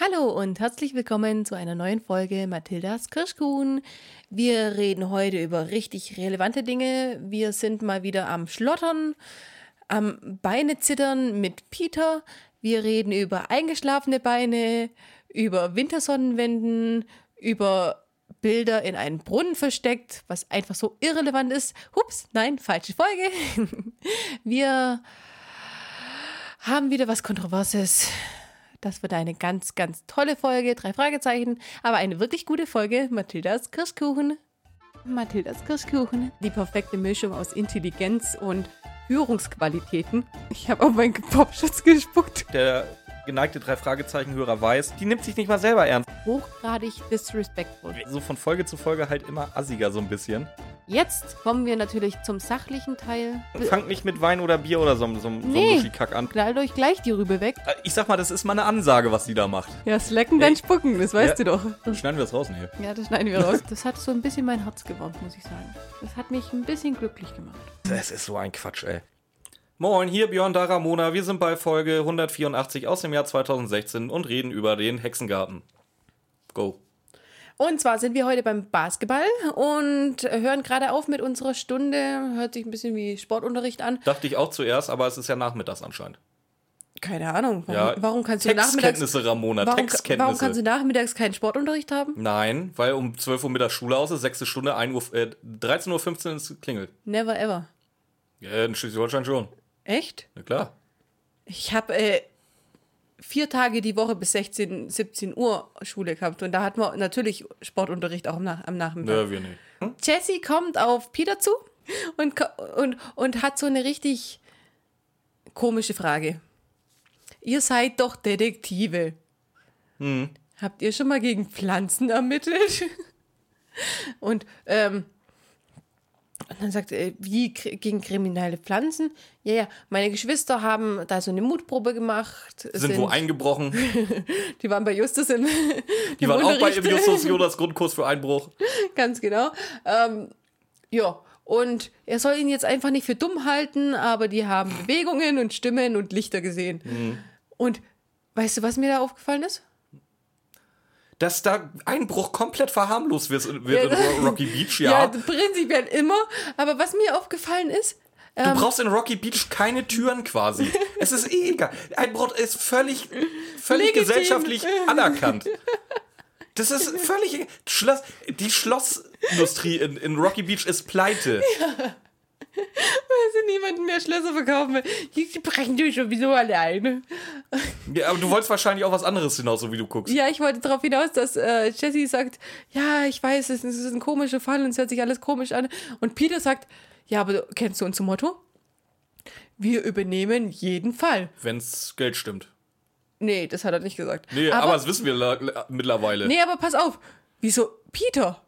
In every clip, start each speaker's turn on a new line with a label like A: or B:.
A: Hallo und herzlich willkommen zu einer neuen Folge Mathildas Kirschkuchen. Wir reden heute über richtig relevante Dinge. Wir sind mal wieder am Schlottern, am Beine zittern mit Peter. Wir reden über eingeschlafene Beine, über Wintersonnenwänden, über Bilder in einen Brunnen versteckt, was einfach so irrelevant ist. Hups, nein, falsche Folge. Wir haben wieder was Kontroverses. Das wird eine ganz, ganz tolle Folge. Drei Fragezeichen, aber eine wirklich gute Folge. Mathildas Kirschkuchen. Mathildas Kirschkuchen. Die perfekte Mischung aus Intelligenz und Führungsqualitäten. Ich habe auf meinen Popschutz gespuckt.
B: Der geneigte drei Fragezeichen-Hörer weiß, die nimmt sich nicht mal selber ernst.
A: Hochgradig disrespectful.
B: So von Folge zu Folge halt immer assiger so ein bisschen.
A: Jetzt kommen wir natürlich zum sachlichen Teil.
B: Fangt nicht mit Wein oder Bier oder so, so, so
A: Nee.
B: einem Muschikack an.
A: Knallt euch gleich die Rübe weg.
B: Äh, Ich sag mal, das ist mal eine Ansage, was die da macht.
A: Ja, slacken, dann spucken, das weißt
B: Ja.
A: du doch.
B: Schneiden wir das raus, nee.
A: Ja, das schneiden wir raus. Das hat so ein bisschen mein Herz gewärmt, muss ich sagen. Das hat mich ein bisschen glücklich gemacht.
B: Das ist so ein Quatsch, ey. Moin, hier Björn Daramona. Wir sind bei Folge 184 aus dem Jahr 2016 und reden über den Hexengarten. Go.
A: Und zwar sind wir heute beim Basketball und hören gerade auf mit unserer Stunde. Hört sich ein bisschen wie Sportunterricht an.
B: Dachte ich auch zuerst, aber es ist ja nachmittags anscheinend.
A: Keine Ahnung. Warum,
B: Ja,
A: warum kannst du nachmittags.
B: Ramona,
A: Warum,
B: Textkenntnisse.
A: warum kannst du nachmittags keinen Sportunterricht haben?
B: Nein, weil um 12 Uhr mit der Schule aus ist, sechste Stunde, 1 Uhr, äh, 13.15 Uhr ist es klingelt.
A: Never ever.
B: Ja, in Schleswig-Holstein schon.
A: Echt?
B: Na klar.
A: Ich habe äh, vier Tage die Woche bis 16, 17 Uhr Schule gehabt und da hatten wir natürlich Sportunterricht auch am, Nach am Nachmittag.
B: Nö, wir nicht. Hm?
A: Jessie kommt auf Peter zu und, und, und hat so eine richtig komische Frage. Ihr seid doch Detektive.
B: Hm.
A: Habt ihr schon mal gegen Pflanzen ermittelt? und, ähm, und dann sagt er, wie kri- gegen kriminelle Pflanzen? Ja, ja, meine Geschwister haben da so eine Mutprobe gemacht.
B: Sind, wo eingebrochen.
A: Die waren bei Justus im,
B: Die waren auch bei Justus Jonas Grundkurs für Einbruch.
A: Ganz genau. Ähm, ja, und er soll ihn jetzt einfach nicht für dumm halten, aber die haben Bewegungen und Stimmen und Lichter gesehen.
B: Mhm.
A: Und weißt du, was mir da aufgefallen ist?
B: Dass da Einbruch komplett verharmlost wird, wird
A: Ja.
B: in Rocky Beach, ja.
A: prinzipiell immer. Aber was mir aufgefallen ist,
B: Du brauchst in Rocky Beach keine Türen quasi. es ist eh egal. Einbruch ist völlig, völlig
A: Legitim.
B: gesellschaftlich anerkannt. Das ist völlig. Schloss, die Schlossindustrie in, in Rocky Beach ist pleite.
A: Also niemanden mehr Schlösser verkaufen will. Die brechen durch sowieso alleine.
B: Ja, aber du wolltest wahrscheinlich auch was anderes hinaus, so wie du guckst.
A: Ja, ich wollte darauf hinaus, dass äh, Jessie sagt, ja, ich weiß, es ist ein komischer Fall und es hört sich alles komisch an. Und Peter sagt, ja, aber kennst du unser Motto? Wir übernehmen jeden Fall.
B: Wenn's Geld stimmt.
A: Nee, das hat er nicht gesagt.
B: Nee, aber, das wissen wir mittlerweile.
A: Nee, aber pass auf. Wieso? Peter.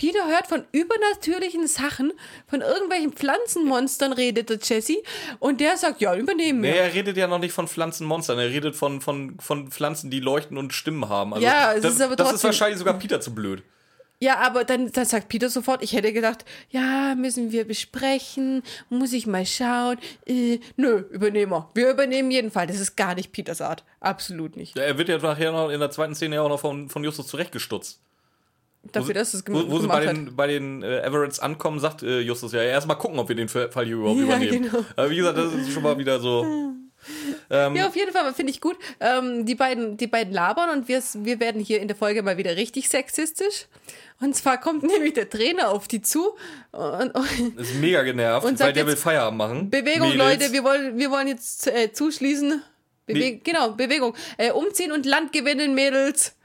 A: Peter hört von übernatürlichen Sachen, von irgendwelchen Pflanzenmonstern redet der Jesse und der sagt, ja, übernehmen wir.
B: Nee, er redet ja noch nicht von Pflanzenmonstern, er redet von, von, von Pflanzen, die leuchten und Stimmen haben. Also
A: Ja, es
B: das,
A: ist aber
B: das ist
A: trotzdem-
B: wahrscheinlich sogar Peter zu blöd.
A: Ja, aber dann, dann sagt Peter sofort, ich hätte gedacht, ja, müssen wir besprechen, muss ich mal schauen. Äh, nö, übernehmen wir. Wir übernehmen jeden Fall. Das ist gar nicht Peters Art. Absolut nicht.
B: Ja, Er wird ja nachher noch in der zweiten Szene ja auch noch von, von Justus zurechtgestutzt.
A: Dafür, dass es gem
B: Wo, wo sie
A: gemacht
B: bei
A: hat.
B: den, bei den äh, Everetts ankommen, sagt äh, Justus ja erstmal gucken, ob wir den Fall hier überhaupt
A: Ja,
B: übernehmen.
A: genau.
B: Aber wie gesagt, das ist schon mal wieder so.
A: Ja, auf jeden Fall finde ich gut. Ähm, die, beiden, die beiden labern und wir, wir werden hier in der Folge mal wieder richtig sexistisch. Und zwar kommt nämlich der Trainer auf die zu und, und
B: Ist mega genervt,
A: Und
B: weil der will Feierabend machen.
A: Bewegung,
B: Mädels.
A: Leute, wir wollen, wir wollen jetzt äh, zuschließen. Bewe
B: Nee.
A: Genau, Bewegung. Äh, umziehen und Land gewinnen, Mädels.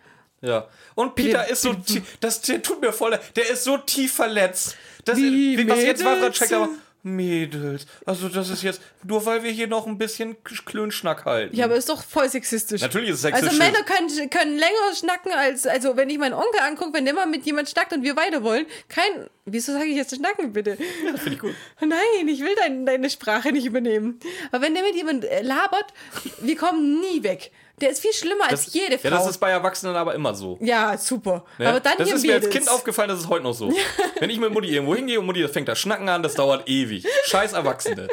B: Ja. Und Peter ist so tief, das der tut mir voll, der ist so tief verletzt. Das,
A: Wie,
B: was jetzt war,
A: Mädels?
B: checkt aber Mädels. Also das ist jetzt nur weil wir hier noch ein bisschen Klönschnack halten.
A: Ja, aber ist doch voll sexistisch.
B: Natürlich ist es
A: Also
B: sexistisch.
A: Männer können, können länger schnacken als, also wenn ich meinen Onkel angucke, wenn der mal mit jemand schnackt und wir weiter wollen, kein, wieso sage ich jetzt schnacken bitte?
B: das finde ich gut.
A: Nein, ich will dein, deine Sprache nicht übernehmen. Aber wenn der mit jemand äh, labert, wir kommen nie weg. Der ist viel schlimmer als jede Frau.
B: Ja, das ist bei Erwachsenen aber immer so.
A: Ja, super.
B: Ne?
A: Aber dann
B: das
A: hier
B: ist mir als. Kind aufgefallen, das ist heute noch so. Wenn ich mit Mutti irgendwo hingehe und Mutti das fängt das Schnacken an, das dauert ewig. Scheiß Erwachsene.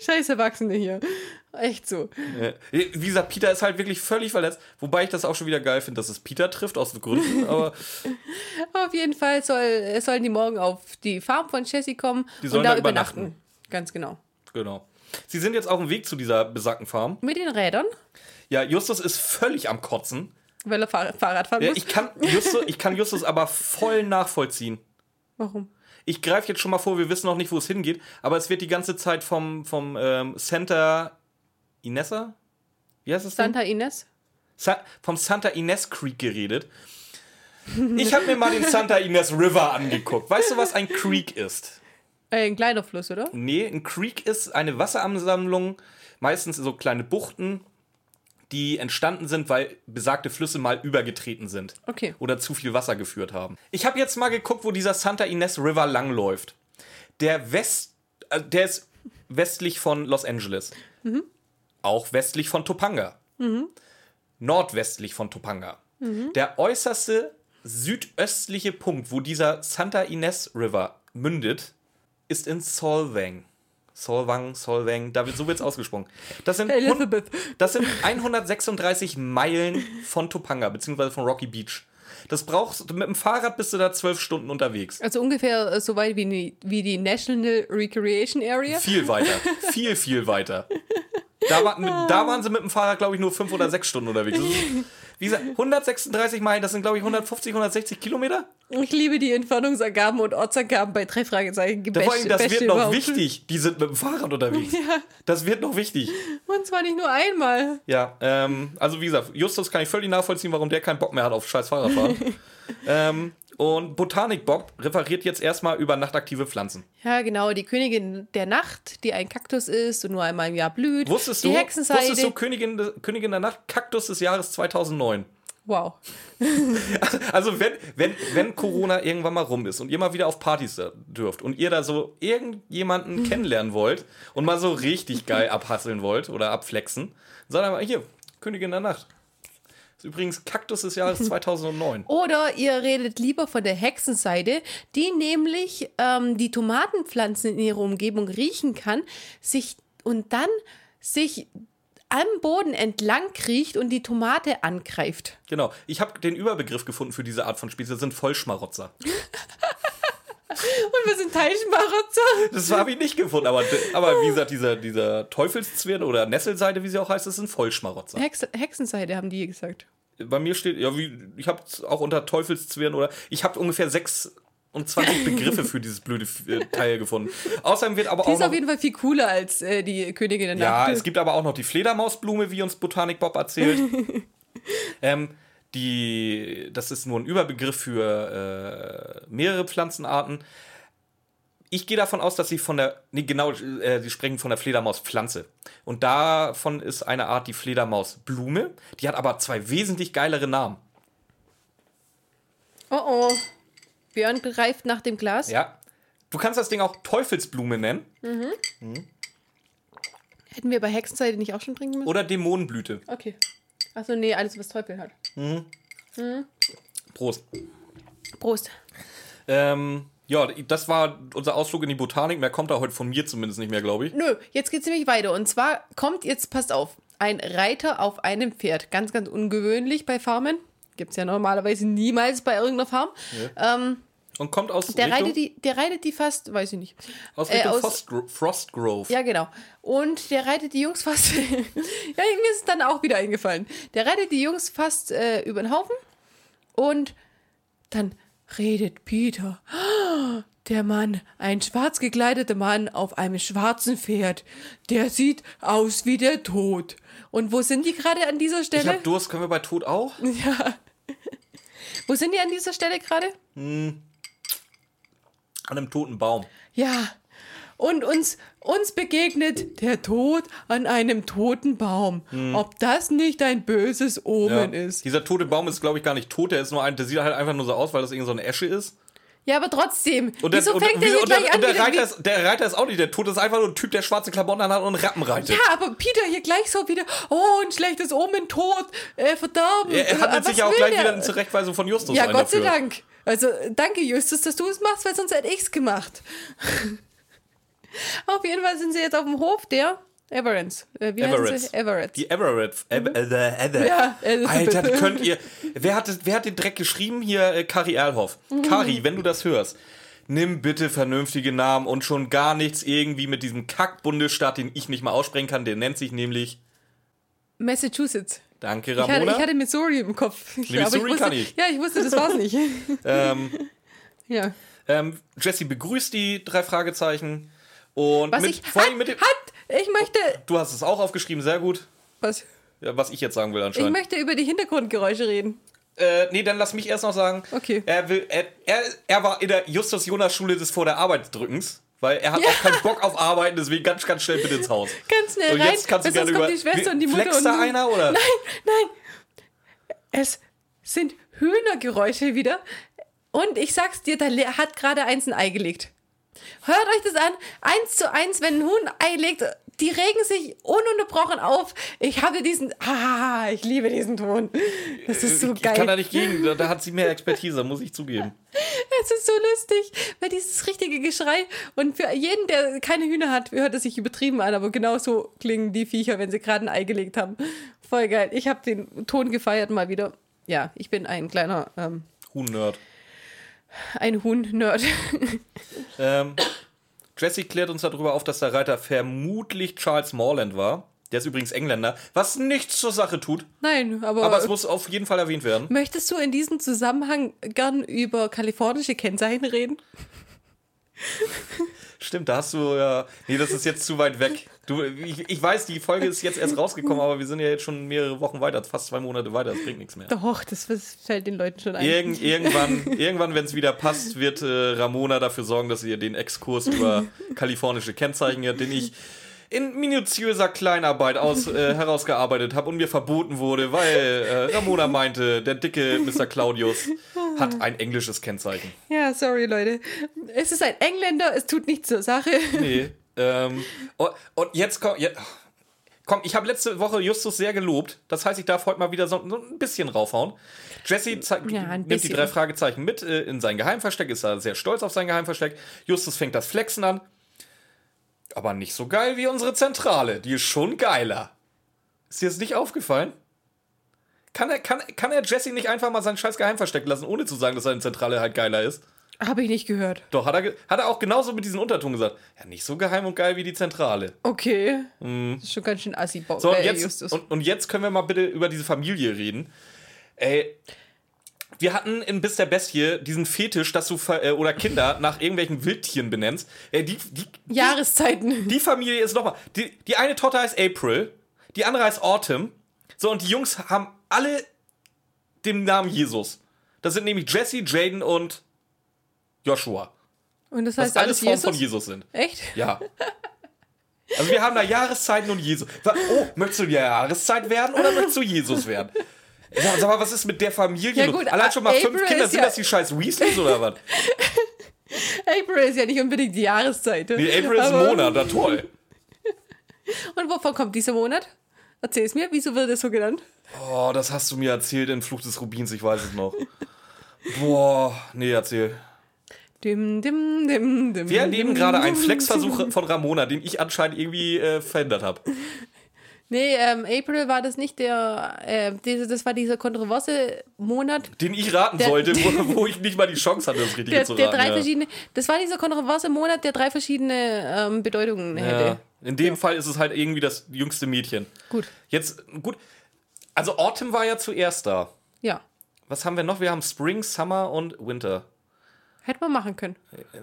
A: Scheiß Erwachsene hier. Echt so.
B: Äh, Wie gesagt, Peter ist halt wirklich völlig verletzt. Wobei ich das auch schon wieder geil finde, dass es Peter trifft, aus Gründen. Aber
A: Auf jeden Fall soll, sollen die morgen auf die Farm von Jessie kommen
B: Die sollen
A: und da
B: da übernachten.
A: übernachten. Ganz genau.
B: genau. Sie sind jetzt auf dem Weg zu dieser besagten Farm.
A: Mit den Rädern,
B: Ja, Justus ist völlig am Kotzen.
A: weil er Fahr Fahrrad fahren
B: Ja,
A: muss.
B: ich, kann Justus, ich kann Justus aber voll nachvollziehen.
A: Warum?
B: Ich greife jetzt schon mal vor, wir wissen noch nicht, wo es hingeht, aber es wird die ganze Zeit vom, vom ähm, Santa Inessa? Wie heißt es denn?
A: Santa Ines?
B: Sa vom Santa Ines Creek geredet. Ich habe mir mal den Santa Ines River angeguckt. Weißt du, was ein Creek ist?
A: Äh, ein kleiner Fluss, oder?
B: Nee, ein Creek ist eine Wasseransammlung, meistens so kleine Buchten, die entstanden sind, weil besagte Flüsse mal übergetreten sind.
A: Okay.
B: Oder zu viel Wasser geführt haben. Ich habe jetzt mal geguckt, wo dieser Santa Ines River langläuft. Der West, äh, der ist westlich von Los Angeles. Auch westlich von Topanga. Nordwestlich von Topanga. Der äußerste südöstliche Punkt, wo dieser Santa Ines River mündet, ist in Solvang. Solvang, Solvang, da wird, so wird es ausgesprochen. Das sind, das sind 136 Meilen von Topanga, beziehungsweise von Rocky Beach. Das brauchst mit dem Fahrrad bist du da zwölf Stunden unterwegs.
A: Also ungefähr äh, so weit wie die, wie die National Recreation Area.
B: Viel weiter. viel, viel weiter. Da, war, mit, da waren sie mit dem Fahrrad, glaube ich, nur fünf oder sechs Stunden unterwegs. Wie gesagt, 136 Meilen, das sind, glaube ich, 150, 160 Kilometer.
A: Ich liebe die Entfernungsangaben und Ortsangaben bei drei Fragezeichen.
B: Da vor allem, das
A: Beste
B: wird noch
A: überhaupt.
B: wichtig. Die sind mit dem Fahrrad unterwegs. Das wird noch wichtig.
A: Und zwar nicht nur einmal.
B: Ja, ähm, also wie gesagt, Justus kann ich völlig nachvollziehen, warum der keinen Bock mehr hat auf scheiß Fahrradfahren. ähm, und Botanik Bob referiert jetzt erstmal über nachtaktive Pflanzen.
A: Ja, genau. Die Königin der Nacht, die ein Kaktus ist und nur einmal im Jahr blüht.
B: Wusstest
A: die
B: du,
A: Hexenseide.
B: wusstest du Königin, de- Königin der Nacht, Kaktus des Jahres 2009?
A: Wow.
B: Also wenn, wenn, wenn Corona irgendwann mal rum ist und ihr mal wieder auf Partys dürft und ihr da so irgendjemanden kennenlernen wollt und mal so richtig geil abhasseln wollt oder abflexen, sagt mal hier, Königin der Nacht. Das ist übrigens Kaktus des Jahres 2009.
A: Oder ihr redet lieber von der Hexenseide, die nämlich ähm, die Tomatenpflanzen in ihrer Umgebung riechen kann, sich und dann sich am Boden entlang kriecht und die Tomate angreift.
B: Genau. Ich habe den Überbegriff gefunden für diese Art von Spieße. Das sind Vollschmarotzer.
A: Und wir sind Teilchenmarotzer.
B: Das habe ich nicht gefunden. Aber, aber wie gesagt, dieser, dieser Teufelszwirn oder Nesselseide, wie sie auch heißt, das sind Vollschmarotzer.
A: Hex Hexenseide haben die gesagt.
B: Bei mir steht, ja, wie, ich habe auch unter Teufelszwirn oder ich habe ungefähr 26 Begriffe für dieses blöde äh, Teil gefunden. Außerdem wird aber
A: Die
B: auch
A: ist
B: noch,
A: auf jeden Fall viel cooler als äh, die Königin der
B: ja,
A: Nacht.
B: es gibt aber auch noch die Fledermausblume, wie uns Botanik Bob erzählt. ähm, die, das ist nur ein Überbegriff für äh, mehrere Pflanzenarten. Ich gehe davon aus, dass sie von der, nee, genau, äh, sie sprechen von der Fledermauspflanze. Und davon ist eine Art die Fledermausblume. Die hat aber zwei wesentlich geilere Namen.
A: Oh oh. Björn greift nach dem Glas.
B: Ja. Du kannst das Ding auch Teufelsblume nennen
A: Hätten wir bei Hexenseide nicht auch schon trinken müssen?
B: oder Dämonenblüte.
A: Okay. Achso, nee, alles, was Teufel hat.
B: Prost.
A: Prost.
B: Ähm, ja, das war unser Ausflug in die Botanik. Mehr kommt da heute von mir zumindest nicht mehr, glaube ich.
A: Nö, jetzt geht's nämlich weiter. Und zwar kommt jetzt, passt auf, ein Reiter auf einem Pferd. Ganz, ganz ungewöhnlich bei Farmen. Gibt's ja normalerweise niemals bei irgendeiner Farm. Ähm,
B: Und kommt aus
A: der,
B: Richtung,
A: reitet die, der reitet die fast, weiß ich nicht.
B: aus
A: äh,
B: Richtung
A: aus-
B: Frostgro Frostgrove.
A: Ja, genau. Und der reitet die Jungs fast. ja, mir ist es dann auch wieder eingefallen. Der reitet die Jungs fast äh, über den Haufen. Und dann redet Peter. "Ah, Der Mann, ein schwarz gekleideter Mann auf einem schwarzen Pferd. Der sieht aus wie der Tod. Und wo sind die gerade an dieser
B: Ich
A: Stelle?
B: hab Durst, können wir bei Tod auch?
A: ja. Wo sind die an dieser Stelle gerade?
B: An einem toten Baum.
A: Ja. Und uns, uns begegnet der Tod an einem toten Baum. Ob das nicht ein böses Omen
B: Ja.
A: ist.
B: Dieser tote Baum ist, glaube ich, gar nicht tot. Der ist nur ein, der sieht halt einfach nur so aus, weil das irgend so eine Esche ist.
A: Ja, aber trotzdem.
B: Und der,
A: Wieso
B: und,
A: fängt
B: und,
A: der hier
B: und,
A: gleich an?
B: und der, Reiter ist, der Reiter ist auch nicht der Tod, das ist einfach nur ein Typ, der schwarze Klamotten hat und Rappen reitet.
A: ja, aber Peter hier gleich so wieder, oh, ein schlechtes Omen, tot, äh, verdorben.
B: er, er
A: Äh,
B: handelt
A: was
B: sich ja auch gleich
A: der?
B: wieder in Zurechtweisung von Justus
A: Ja, Gott sei
B: dafür.
A: Dank. Also, danke, Justus, dass du es machst, weil sonst hätte ich's gemacht. Auf jeden Fall sind sie jetzt auf dem Hof der Everett's. Äh, wie sie? Everett.
B: Die Everett. Ev äh, äh, äh,
A: Ja, äh,
B: Alter, könnt ihr. Wer hat, wer hat den Dreck geschrieben? Hier, äh, Kari Erlhoff. Kari, wenn du das hörst, nimm bitte vernünftige Namen und schon gar nichts irgendwie mit diesem Kack-Bundesstaat, den ich nicht mal aussprechen kann. Der nennt sich nämlich.
A: Massachusetts.
B: Danke,
A: Ich hatte,
B: Ramona.
A: ich hatte Missouri im Kopf.
B: Nee, Missouri
A: wusste,
B: kann ich.
A: Ja, ich wusste, das war's nicht.
B: ähm,
A: ja.
B: ähm, Jesse begrüßt die drei Fragezeichen. Und
A: Was
B: mit,
A: ich.
B: vor allem
A: Halt,
B: mit dem.
A: halt! Ich möchte.
B: Du hast es auch aufgeschrieben, sehr gut.
A: Was?
B: Ja, was ich jetzt sagen will
A: Ich
B: anscheinend.
A: möchte über die Hintergrundgeräusche reden.
B: Äh, nee, dann lass mich erst noch sagen.
A: Okay.
B: Er, will, er, er, er war in der Justus-Jonas-Schule des vor der Arbeit drückens, weil er hat auch keinen Bock auf Arbeiten, deswegen ganz, ganz schnell bitte ins Haus.
A: Ganz schnell
B: Und
A: rein.
B: jetzt kannst du gerne
A: kommt
B: über.
A: die Schwester und die Mutter und
B: da einer oder?
A: Nein, nein. Es sind Hühnergeräusche wieder. Und ich sag's dir, da hat gerade eins ein Ei gelegt. Hört euch das an. Eins zu eins, wenn ein Huhn ein Ei legt, die regen sich ununterbrochen auf. Ich habe diesen. Ah, ich liebe diesen Ton. Das ist so
B: ich kann da
A: geil.
B: nicht gegen, da, da hat sie mehr Expertise, muss ich zugeben.
A: Es ist so lustig, weil dieses richtige Geschrei. Und für jeden, der keine Hühner hat, hört es sich übertrieben an, aber genau so klingen die Viecher, wenn sie gerade ein Ei gelegt haben. Voll geil. Ich habe den Ton gefeiert mal wieder. Ja, ich bin ein kleiner, ähm,
B: Huhn-Nerd.
A: ein Huhn-Nerd.
B: Ähm, Jesse klärt uns darüber auf, dass der Reiter vermutlich Charles Morland war. Der ist übrigens Engländer, was nichts zur Sache tut,
A: Nein, aber,
B: aber es muss auf jeden Fall erwähnt werden.
A: möchtest du in diesem Zusammenhang gern über kalifornische Kennzeichen reden?
B: Stimmt, da hast du ja. Nee, das ist jetzt zu weit weg. Du, ich, ich weiß, die Folge ist jetzt erst rausgekommen, aber wir sind ja jetzt schon mehrere Wochen weiter, fast zwei Monate weiter, das bringt nichts mehr.
A: Doch, das, fällt den Leuten schon ein.
B: Irgend, irgendwann, irgendwann wenn es wieder passt, wird äh, Ramona dafür sorgen, dass ihr den Exkurs über kalifornische Kennzeichen, den ich in minutiöser Kleinarbeit aus, äh, herausgearbeitet habe und mir verboten wurde, weil äh, Ramona meinte, der dicke Mr. Claudius hat ein englisches Kennzeichen.
A: Ja, sorry, Leute. Es ist ein Engländer, es tut nichts zur Sache.
B: Nee. Ähm, und, und jetzt kommt. Ja, komm, ich habe letzte Woche Justus sehr gelobt. Das heißt, ich darf heute mal wieder so, ein bisschen raufhauen. Jesse
A: Ja,
B: nimmt die drei Fragezeichen mit äh, in sein Geheimversteck, ist da sehr stolz auf sein Geheimversteck. Justus fängt das Flexen an. Aber nicht so geil wie unsere Zentrale. Die ist schon geiler. Ist dir das nicht aufgefallen? Kann er, kann, kann er Jesse nicht einfach mal sein scheiß Geheimversteck lassen, ohne zu sagen, dass seine Zentrale halt geiler ist?
A: Habe ich nicht gehört.
B: Doch, hat er, hat er auch genauso mit diesem Unterton gesagt. Ja, nicht so geheim und geil wie die Zentrale.
A: Okay. Das ist schon ganz schön assi.
B: So, und
A: äh,
B: jetzt, und, und jetzt können wir mal bitte über diese Familie reden. Ey, wir hatten in Bis der Bestie diesen Fetisch, dass du äh, oder Kinder nach irgendwelchen Wildtieren benennst. Äh, die, die,
A: Jahreszeiten.
B: die Familie ist nochmal. Die, die eine Tochter heißt April, die andere heißt Autumn. So, und die Jungs haben alle den Namen Jesus. Das sind nämlich Jesse, Jaden und Joshua.
A: Und das
B: Was
A: heißt
B: alles
A: alles
B: Formen von Jesus sind.
A: Echt?
B: Ja. Also wir haben da Jahreszeiten und Jesus. Oh, möchtest du die Jahreszeit werden oder möchtest du Jesus werden? Sag, sag mal, was ist mit der Familie?
A: Ja gut,
B: Allein schon mal
A: April
B: fünf Kinder, sind
A: ja-
B: das die scheiß Weasleys oder was?
A: April ist ja nicht unbedingt die Jahreszeit.
B: Nee, April ist ein Monat, na toll.
A: Und wovon kommt dieser Monat? Erzähl's mir, wieso wird das so genannt?
B: Oh, das hast du mir erzählt in Fluch des Rubins, ich weiß es noch. Boah, nee, erzähl.
A: Dim, dim, dim, dim,
B: Wir erleben gerade einen Flexversuch von Ramona, den ich anscheinend irgendwie äh, verändert habe.
A: Nee, ähm, April war das nicht der, äh, diese, das war dieser kontroverse Monat,
B: Den ich raten
A: Der-
B: sollte, wo, wo ich nicht mal die Chance hatte, das Richtige
A: der,
B: zu
A: der
B: raten.
A: drei
B: ja.
A: verschiedene, das war dieser kontroverse Monat, der drei verschiedene ähm, Bedeutungen
B: Ja.
A: hätte.
B: In dem Fall ist es halt irgendwie das jüngste Mädchen.
A: Gut,
B: Jetzt, gut. Also Autumn war ja zuerst da.
A: ja.
B: Was haben wir noch? Wir haben Spring, Summer und Winter.
A: Hätte man machen können.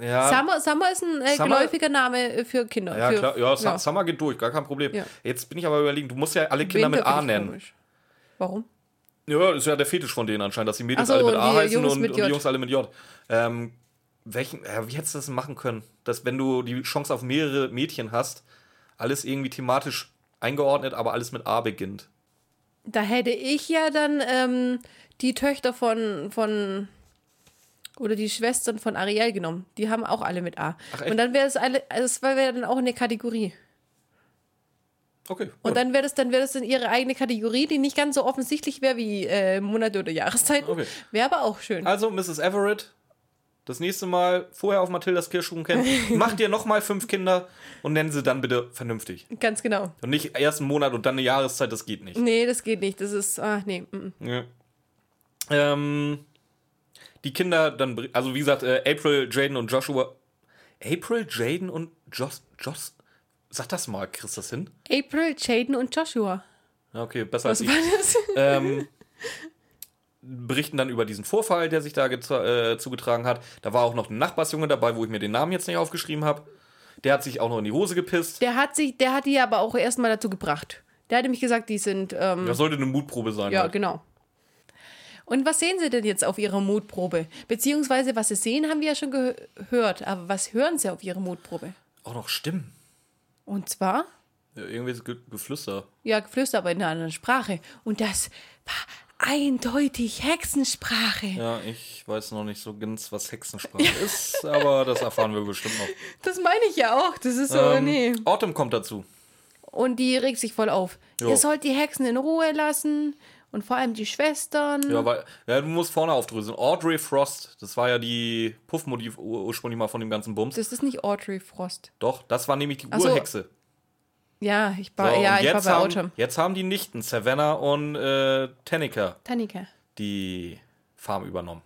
B: Ja,
A: Summer, Summer ist ein äh,
B: Summer-
A: geläufiger Name für Kinder.
B: ja
A: für,
B: klar. Ja, Su- Summer geht durch, gar kein Problem.
A: Ja.
B: Jetzt bin ich aber überlegen, du musst ja alle Kinder
A: Winter
B: mit A nennen.
A: komisch. Warum?
B: Ja, das ist ja der Fetisch von denen anscheinend, dass die Mädels
A: so,
B: alle mit A heißen
A: Jungs
B: und,
A: mit
B: und die. Jungs alle mit J. Ähm, welchen, ja, wie hättest du das machen können? Dass, wenn du die Chance auf mehrere Mädchen hast, alles irgendwie thematisch eingeordnet, aber alles mit A beginnt.
A: Da hätte ich ja dann ähm, die Töchter von, von oder die Schwestern von Ariel genommen. Die haben auch alle mit A.
B: Ach,
A: und dann wäre es alle, also es wäre dann auch eine Kategorie.
B: Okay.
A: Und
B: gut.
A: dann wäre das, dann wäre das in ihre eigene Kategorie, die nicht ganz so offensichtlich wäre wie äh, Monate oder Jahreszeiten.
B: Okay.
A: Wäre aber auch schön.
B: Also, Mrs. Everett das nächste Mal vorher auf Mathildas Kirschkuchen kennen, mach dir nochmal fünf Kinder und nennen sie dann bitte vernünftig.
A: Ganz genau.
B: Und nicht erst einen Monat und dann eine Jahreszeit, das geht nicht.
A: Nee, das geht nicht. Das ist, ach nee. mm, mm.
B: Ja. Ähm, die Kinder dann, also wie gesagt, äh, April, Jaden und Joshua. April, Jaden und Joss, Joss. Sag das mal, kriegst das hin?
A: April, Jaden und Joshua.
B: Okay, besser als
A: Was
B: ich.
A: war das?
B: ähm, berichten dann über diesen Vorfall, der sich da äh, zugetragen hat. Da war auch noch ein Nachbarsjunge dabei, wo ich mir den Namen jetzt nicht aufgeschrieben habe. Der hat sich auch noch in die Hose gepisst.
A: Der hat sich, der hat die aber auch erstmal dazu gebracht. Der hat nämlich gesagt, die sind, ähm,
B: Das sollte eine Mutprobe sein.
A: ja,
B: halt.
A: genau. Und was sehen Sie denn jetzt auf Ihrer Mutprobe? Beziehungsweise, was Sie sehen, haben wir ja schon ge- gehört. Aber was hören Sie auf Ihrer Mutprobe?
B: Auch noch Stimmen.
A: Und zwar,
B: Ja, irgendwie ist Ge Geflüster.
A: ja, Geflüster, aber in einer anderen Sprache. Und das war eindeutig Hexensprache.
B: Ja, ich weiß noch nicht so ganz, was Hexensprache ist, aber das erfahren wir bestimmt noch.
A: Das meine ich ja auch. Das ist so,
B: Ähm,
A: nee.
B: Autumn kommt dazu.
A: Und die regt sich voll auf.
B: Jo.
A: Ihr sollt die Hexen in Ruhe lassen. Und vor allem die Schwestern.
B: Ja, weil, ja, du musst vorne aufdröseln. Audrey Frost, das war ja die Puffmotiv ur ursprünglich mal von dem ganzen Bums.
A: Das ist nicht Audrey Frost.
B: Doch, das war nämlich die
A: Ach so.
B: Urhexe.
A: Ja, ich
B: So,
A: war, ja,
B: und
A: ich war
B: jetzt
A: bei
B: haben,
A: Autumn.
B: Jetzt haben die Nichten, Savannah und äh, Tanika,
A: Tanika.
B: die Farm übernommen.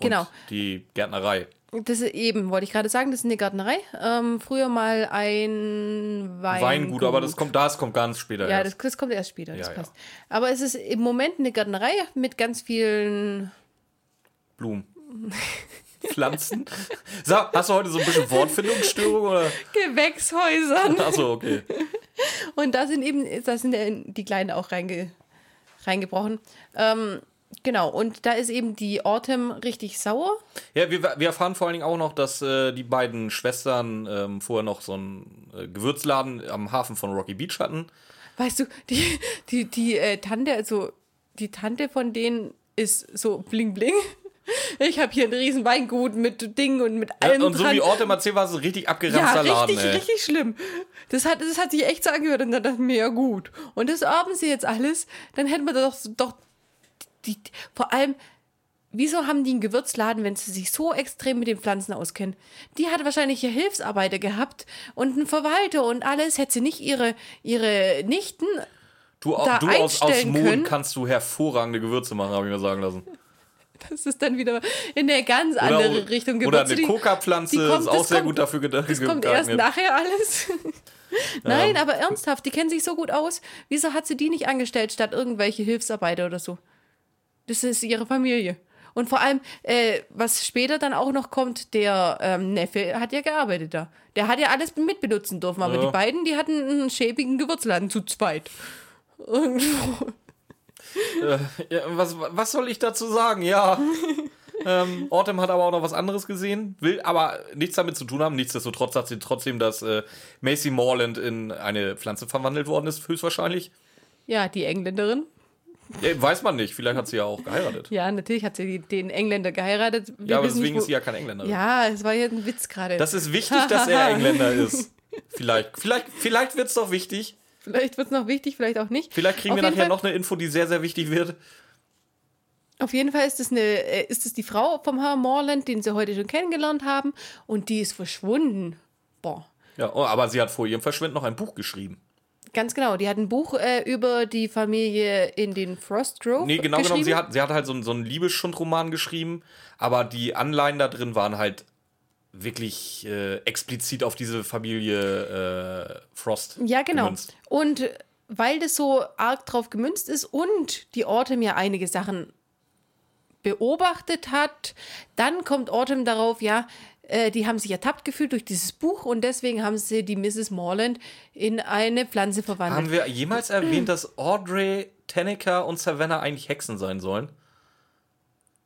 A: Genau.
B: Die Gärtnerei.
A: Das ist eben, wollte ich gerade sagen, das ist eine Gärtnerei. Ähm, früher mal ein Weingut.
B: Weingut, aber das kommt, das kommt ganz später
A: Ja,
B: erst.
A: das, das kommt erst später, das
B: Ja, ja.
A: passt. Aber es ist im Moment eine Gärtnerei mit ganz vielen.
B: Blumen. Pflanzen. So, hast du heute so ein bisschen Wortfindungsstörung oder?
A: Gewächshäusern.
B: Achso, okay.
A: Und da sind eben, da sind ja die Kleinen auch reinge, reingebrochen. Ähm, genau, und da ist eben die Autumn richtig sauer.
B: Ja, wir, wir erfahren vor allen Dingen auch noch, dass äh, die beiden Schwestern ähm, vorher noch so einen äh, Gewürzladen am Hafen von Rocky Beach hatten.
A: Weißt du, die, die, die äh, Tante, also die Tante von denen ist so bling bling. Ich habe hier ein riesen Weingut mit Dingen und mit
B: Ja,
A: allem
B: und so
A: dran.
B: wie Autumn erzählt, war es ein richtig
A: ja,
B: abgeranzter Laden,
A: richtig,
B: ey.
A: richtig schlimm. Das hat, das hat sich echt so angehört und dann dachte ich mir, ja gut. Und das haben sie jetzt alles, dann hätten wir doch, doch die, vor allem, wieso haben die einen Gewürzladen, wenn sie sich so extrem mit den Pflanzen auskennen? Die hat wahrscheinlich hier Hilfsarbeiter gehabt und einen Verwalter und alles, hätte sie nicht ihre, ihre Nichten
B: Du,
A: da
B: du aus, aus Mohn kannst du hervorragende Gewürze machen, habe ich mir sagen lassen.
A: Das ist dann wieder in eine ganz
B: Oder,
A: andere Richtung
B: oder
A: Gewürze.
B: eine
A: Die-
B: Coca-Pflanze ist auch sehr
A: kommt-
B: gut dafür gedacht.
A: Das kommt erst nachher alles. Nein, aber ernsthaft, die kennen sich so gut aus. Wieso hat sie die nicht angestellt statt irgendwelche Hilfsarbeiter oder so? Das ist ihre Familie. Und vor allem, äh, was später dann auch noch kommt, der ähm, Neffe hat ja gearbeitet da. Der hat ja alles mitbenutzen dürfen, aber
B: Ja.
A: die beiden, die hatten einen schäbigen Gewürzladen zu zweit. Irgendwo.
B: Ja, was, was soll ich dazu sagen? Ja. ähm, Autumn hat aber auch noch was anderes gesehen, will aber nichts damit zu tun haben. Nichtsdestotrotz sagt sie trotzdem, dass äh, Macy Morland in eine Pflanze verwandelt worden ist, höchstwahrscheinlich.
A: Ja, die Engländerin.
B: Ja, weiß man nicht, vielleicht hat sie ja auch geheiratet.
A: Ja, natürlich hat sie den Engländer geheiratet. Wir
B: Ja, aber deswegen
A: nicht,
B: ist sie ja kein Engländerin.
A: Ja, es war jetzt ein Witz gerade.
B: Das ist wichtig, dass er Engländer ist. Vielleicht, vielleicht, vielleicht wird es doch wichtig.
A: Vielleicht wird es noch wichtig, vielleicht auch nicht.
B: Vielleicht kriegen
A: Auf
B: wir nachher
A: Fall-
B: noch eine Info, die sehr, sehr wichtig wird.
A: Auf jeden Fall ist es, eine, äh, ist es die Frau vom Herrn Morland, den sie heute schon kennengelernt haben. Und die ist verschwunden. Boah.
B: Ja, oh, aber sie hat vor ihrem Verschwinden noch ein Buch geschrieben.
A: Ganz genau. Die hat ein Buch äh, über die Familie in den Frost Grove
B: Nee, genau genommen, sie hat, sie hat halt so, einen- so einen Liebesschundroman geschrieben, aber die Anleihen da drin waren halt wirklich äh, explizit auf diese Familie äh, Frost.
A: Ja, genau.
B: gemünzt.
A: Und weil das so arg drauf gemünzt ist und die Autumn ja einige Sachen beobachtet hat, dann kommt Autumn darauf, ja, äh, die haben sich ertappt gefühlt durch dieses Buch und deswegen haben sie die Mrs. Morland in eine Pflanze verwandelt.
B: Haben wir jemals erwähnt, dass Audrey, Tanika und Savannah eigentlich Hexen sein sollen?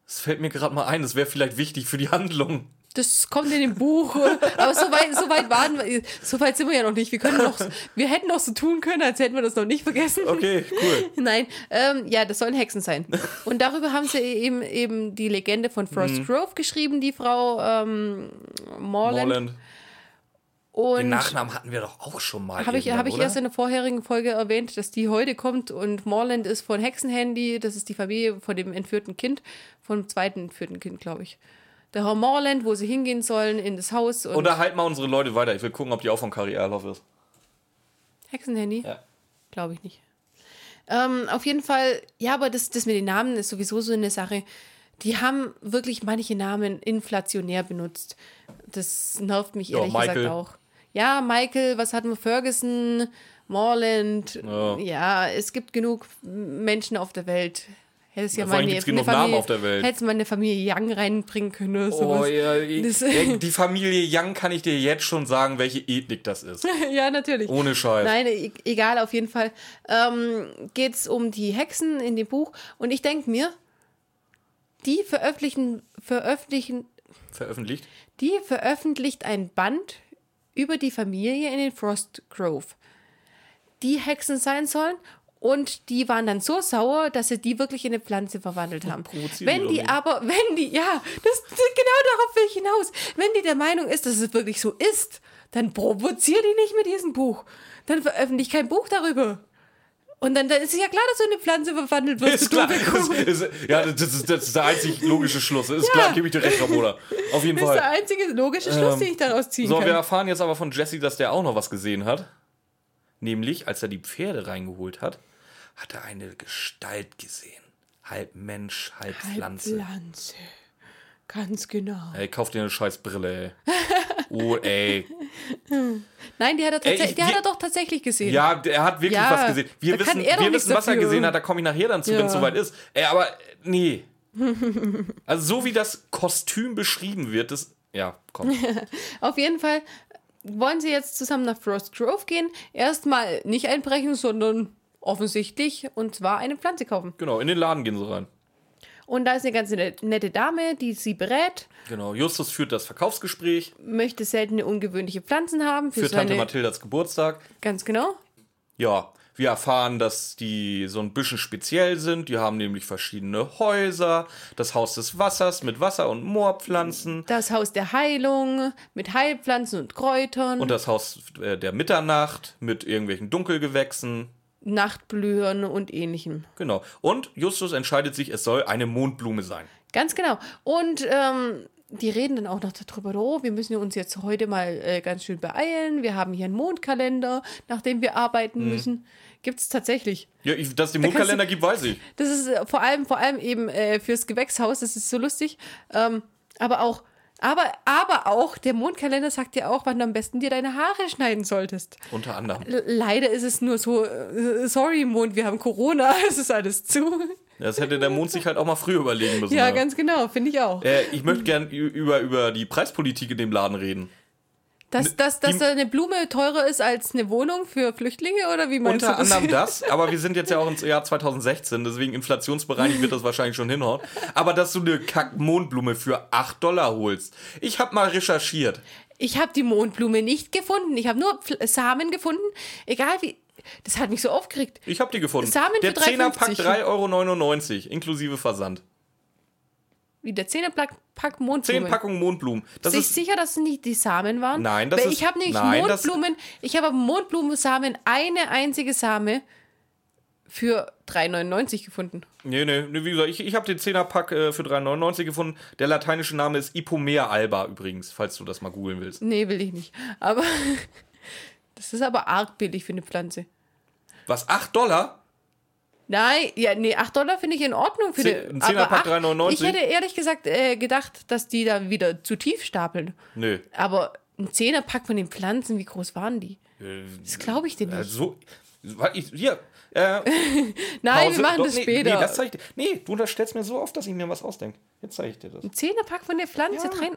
B: Das fällt mir gerade mal ein, das wäre vielleicht wichtig für die Handlung.
A: Das kommt in dem Buch. Aber so weit, so weit waren wir, so weit sind wir ja noch nicht. Wir können noch, wir hätten noch so tun können, als hätten wir das noch nicht vergessen.
B: Okay, cool.
A: Nein, ähm, ja, das sollen Hexen sein. Und darüber haben sie eben, eben die Legende von
B: Mhm.
A: Frost Grove geschrieben, die Frau ähm, Morland.
B: Morland. Den
A: Und
B: Nachnamen hatten wir doch auch schon mal.
A: habe ich, hab ich
B: oder?
A: erst in der vorherigen Folge erwähnt, dass die heute kommt und Morland ist von Hexenhandy, das ist die Familie von dem entführten Kind, vom zweiten entführten Kind, glaube ich. Der Herr Morland, wo sie hingehen sollen, in das Haus. Und
B: Oder halt mal unsere Leute weiter. Ich will gucken, ob die auch von Kari Erloff ist.
A: Hexenhandy?
B: Ja.
A: Glaube ich nicht. Ähm, auf jeden Fall, ja, aber das, das mit den Namen ist sowieso so eine Sache. Die haben wirklich manche Namen inflationär benutzt. Das nervt mich
B: Ja,
A: ehrlich
B: Michael.
A: gesagt auch. Ja, Michael, was hatten wir? Ferguson, Morland.
B: Ja.
A: Ja. es gibt genug Menschen auf der Welt. Hättest ja,
B: Ja, vor allem
A: mal eine,
B: gibt's genug
A: Familie,
B: Namen auf der Welt.
A: Hättest mal eine Familie Young reinbringen können
B: Oh, ja, ja, die Familie Young kann ich dir jetzt schon sagen, welche Ethnik das ist.
A: ja, natürlich.
B: Ohne Scheiß.
A: Nein, e- egal, auf jeden Fall ähm, geht es um die Hexen in dem Buch. Und ich denke mir, die veröffentlichen, veröffentlichen,
B: Veröffentlicht.
A: die veröffentlicht ein Band über die Familie in den Frost Grove, die Hexen sein sollen. Und die waren dann so sauer, dass sie die wirklich in eine Pflanze verwandelt haben. Wenn
B: die
A: aber, wenn die, ja, das, genau darauf will ich hinaus. Wenn die der Meinung ist, dass es wirklich so ist, dann provozier die nicht mit diesem Buch. Dann veröffentlich kein Buch darüber. Und dann, dann ist es ja klar, dass du in eine Pflanze verwandelt wirst.
B: Ist klar. Ist, ist, ja, das ist, das ist der einzig logische Schluss. Ist
A: Ja.
B: klar, gebe ich dir recht, Ramona. Auf jeden
A: Das ist der
B: Fall.
A: einzige logische Schluss, den ich daraus ziehen
B: So,
A: kann.
B: wir erfahren jetzt aber von Jesse, dass der auch noch was gesehen hat. Nämlich, als er die Pferde reingeholt hat, hat er eine Gestalt gesehen. Halb Mensch, halb Pflanze.
A: Pflanze. Ganz genau.
B: Ey, kauf dir eine scheiß Brille, ey. Oh, ey.
A: Nein, die hat er,
B: Ey, ich-
A: die hat er doch tatsächlich gesehen.
B: Ja, er hat wirklich
A: Ja,
B: was gesehen. Wir wissen, wir wissen was er gesehen hat, da komme ich nachher dann zu, wenn es
A: Ja.
B: soweit ist. Ey, aber nee. Also so wie das Kostüm beschrieben wird, das. Ja, komm.
A: Auf jeden Fall wollen sie jetzt zusammen nach Frost Grove gehen. Erstmal nicht einbrechen, sondern offensichtlich und zwar eine Pflanze kaufen.
B: Genau, in den Laden gehen sie rein.
A: Und da ist eine ganz nette Dame, die sie berät,
B: Genau, Justus führt das Verkaufsgespräch
A: möchte seltene, ungewöhnliche Pflanzen haben für,
B: für Tante. Mathildas Geburtstag.
A: Ganz genau.
B: Ja, wir erfahren, dass die so ein bisschen speziell sind. Die haben nämlich verschiedene Häuser. Das Haus des Wassers mit Wasser- und Moorpflanzen.
A: Das Haus der Heilung mit Heilpflanzen und Kräutern,
B: Und das Haus äh, der Mitternacht mit irgendwelchen Dunkelgewächsen.
A: Nachtblühern und ähnlichem.
B: Genau. Und Justus entscheidet sich, es soll eine Mondblume sein.
A: Ganz genau. Und ähm, die reden dann auch noch darüber, oh, wir müssen uns jetzt heute mal äh, ganz schön beeilen. Wir haben hier einen Mondkalender, nach dem wir arbeiten
B: Mhm.
A: müssen. Gibt es tatsächlich.
B: Ja, ich, dass es den Mondkalender gibt, weiß ich.
A: Das ist äh, vor allem, vor allem eben äh, fürs Gewächshaus, das ist so lustig. Ähm, aber auch, aber, aber auch, der Mondkalender sagt dir auch, wann du am besten dir deine Haare schneiden solltest.
B: Unter anderem.
A: Leider ist es nur so, äh, sorry Mond, wir haben Corona, es ist alles zu.
B: Das hätte der Mond sich halt auch mal früher überlegen müssen.
A: Ja, ganz genau, finde ich auch.
B: Äh, ich möchte gern über, über die Preispolitik in dem Laden reden.
A: Dass, dass, dass
B: die-
A: eine Blume teurer ist als eine Wohnung für Flüchtlinge oder wie meinst
B: Unter
A: du das?
B: anderem das, aber wir sind jetzt ja auch ins Jahr 2016, deswegen inflationsbereinigt wird das wahrscheinlich schon hinhauen. Aber dass du eine Kack-Mondblume für 8 Dollar holst. Ich habe mal recherchiert.
A: Ich habe die Mondblume nicht gefunden. Ich habe nur Samen gefunden. Egal wie. Das hat mich so aufgeregt.
B: Ich habe die gefunden.
A: Samen für
B: Der 10er Pack
A: 3,50.
B: 3,99 Euro, inklusive Versand.
A: Wie der Zehnerpack Pack
B: 10
A: Mondblume.
B: Packungen Mondblumen. Das
A: du
B: ist,
A: sicher, dass es nicht die Samen waren?
B: Nein, das
A: Weil
B: ist-
A: Ich habe nämlich
B: nein,
A: Mondblumen. Ich habe Mondblumensamen, eine einzige Same für 3,99 gefunden.
B: nee, nee, nee, wie gesagt, ich, ich habe den 10er Pack äh, für 3,99 gefunden. Der lateinische Name ist Ipomea alba übrigens, falls du das mal googeln willst.
A: Nee, will ich nicht. Aber das ist aber arg billig für eine Pflanze.
B: Was, 8 Dollar?
A: Nein, ja, nee, 8 Dollar finde ich in Ordnung für
B: Zehn-
A: die.
B: ein Zehnerpack
A: aber acht-
B: 3,99?
A: Ich hätte ehrlich gesagt äh, gedacht, dass die dann wieder zu tief stapeln.
B: Nö.
A: Aber ein Zehnerpack von den Pflanzen, wie groß waren die? Das glaube ich dir nicht.
B: Äh, so, warte, ich, hier, äh,
A: Nein,
B: Pause.
A: wir machen
B: Doch,
A: das
B: nee,
A: später.
B: Nee, das zeig ich dir. Nee, du unterstellst mir so oft, dass ich mir was ausdenke. Jetzt zeige ich dir das.
A: ein Zehnerpack von der Pflanze.
B: Ja.
A: Drei...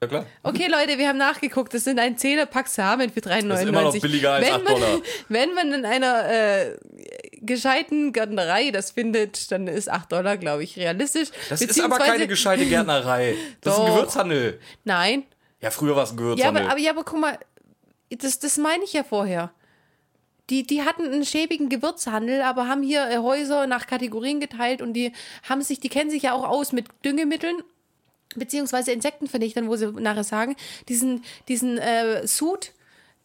B: Ja, klar.
A: Okay, Leute, wir haben nachgeguckt. Das sind ein Zehnerpack Samen für 3,99.
B: Das ist immer noch billiger als
A: wenn
B: 8
A: man,
B: Dollar.
A: Wenn man in einer äh, gescheiten Gärtnerei das findet, dann ist 8 Dollar, glaube ich, realistisch.
B: Das ist aber keine gescheite Gärtnerei. Das ist ein. Gewürzhandel.
A: Nein,
B: Ja, früher war es ein
A: Ja,
B: Gewürzhandel.
A: aber, aber, ja, aber guck mal, das, das meine ich ja vorher. Die, die hatten einen schäbigen Gewürzhandel, aber haben hier äh, Häuser nach Kategorien geteilt und die haben sich, die kennen sich ja auch aus mit Düngemitteln beziehungsweise Insektenvernichtern, wo sie nachher sagen, diesen, diesen äh, Sud,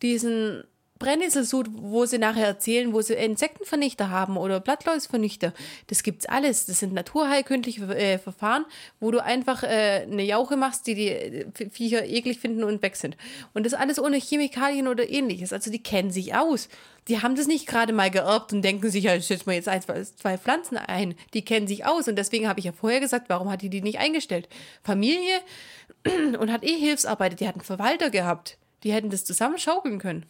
A: diesen Brennesselsud, wo sie nachher erzählen, wo sie Insektenvernichter haben oder Blattläusvernichter. Das gibt's alles. Das sind naturheilkündliche äh, Verfahren, wo du einfach äh, eine Jauche machst, die die äh, Viecher eklig finden und weg sind. Und das alles ohne Chemikalien oder ähnliches. Also die kennen sich aus. Die haben das nicht gerade mal geerbt und denken sich, ja, ich setze mal jetzt ein, zwei Pflanzen ein. Die kennen sich aus. Und deswegen habe ich ja vorher gesagt, warum hat die die nicht eingestellt? Familie und hat eh Hilfsarbeit. Die hat einen Verwalter gehabt. Die hätten das zusammen schaukeln können.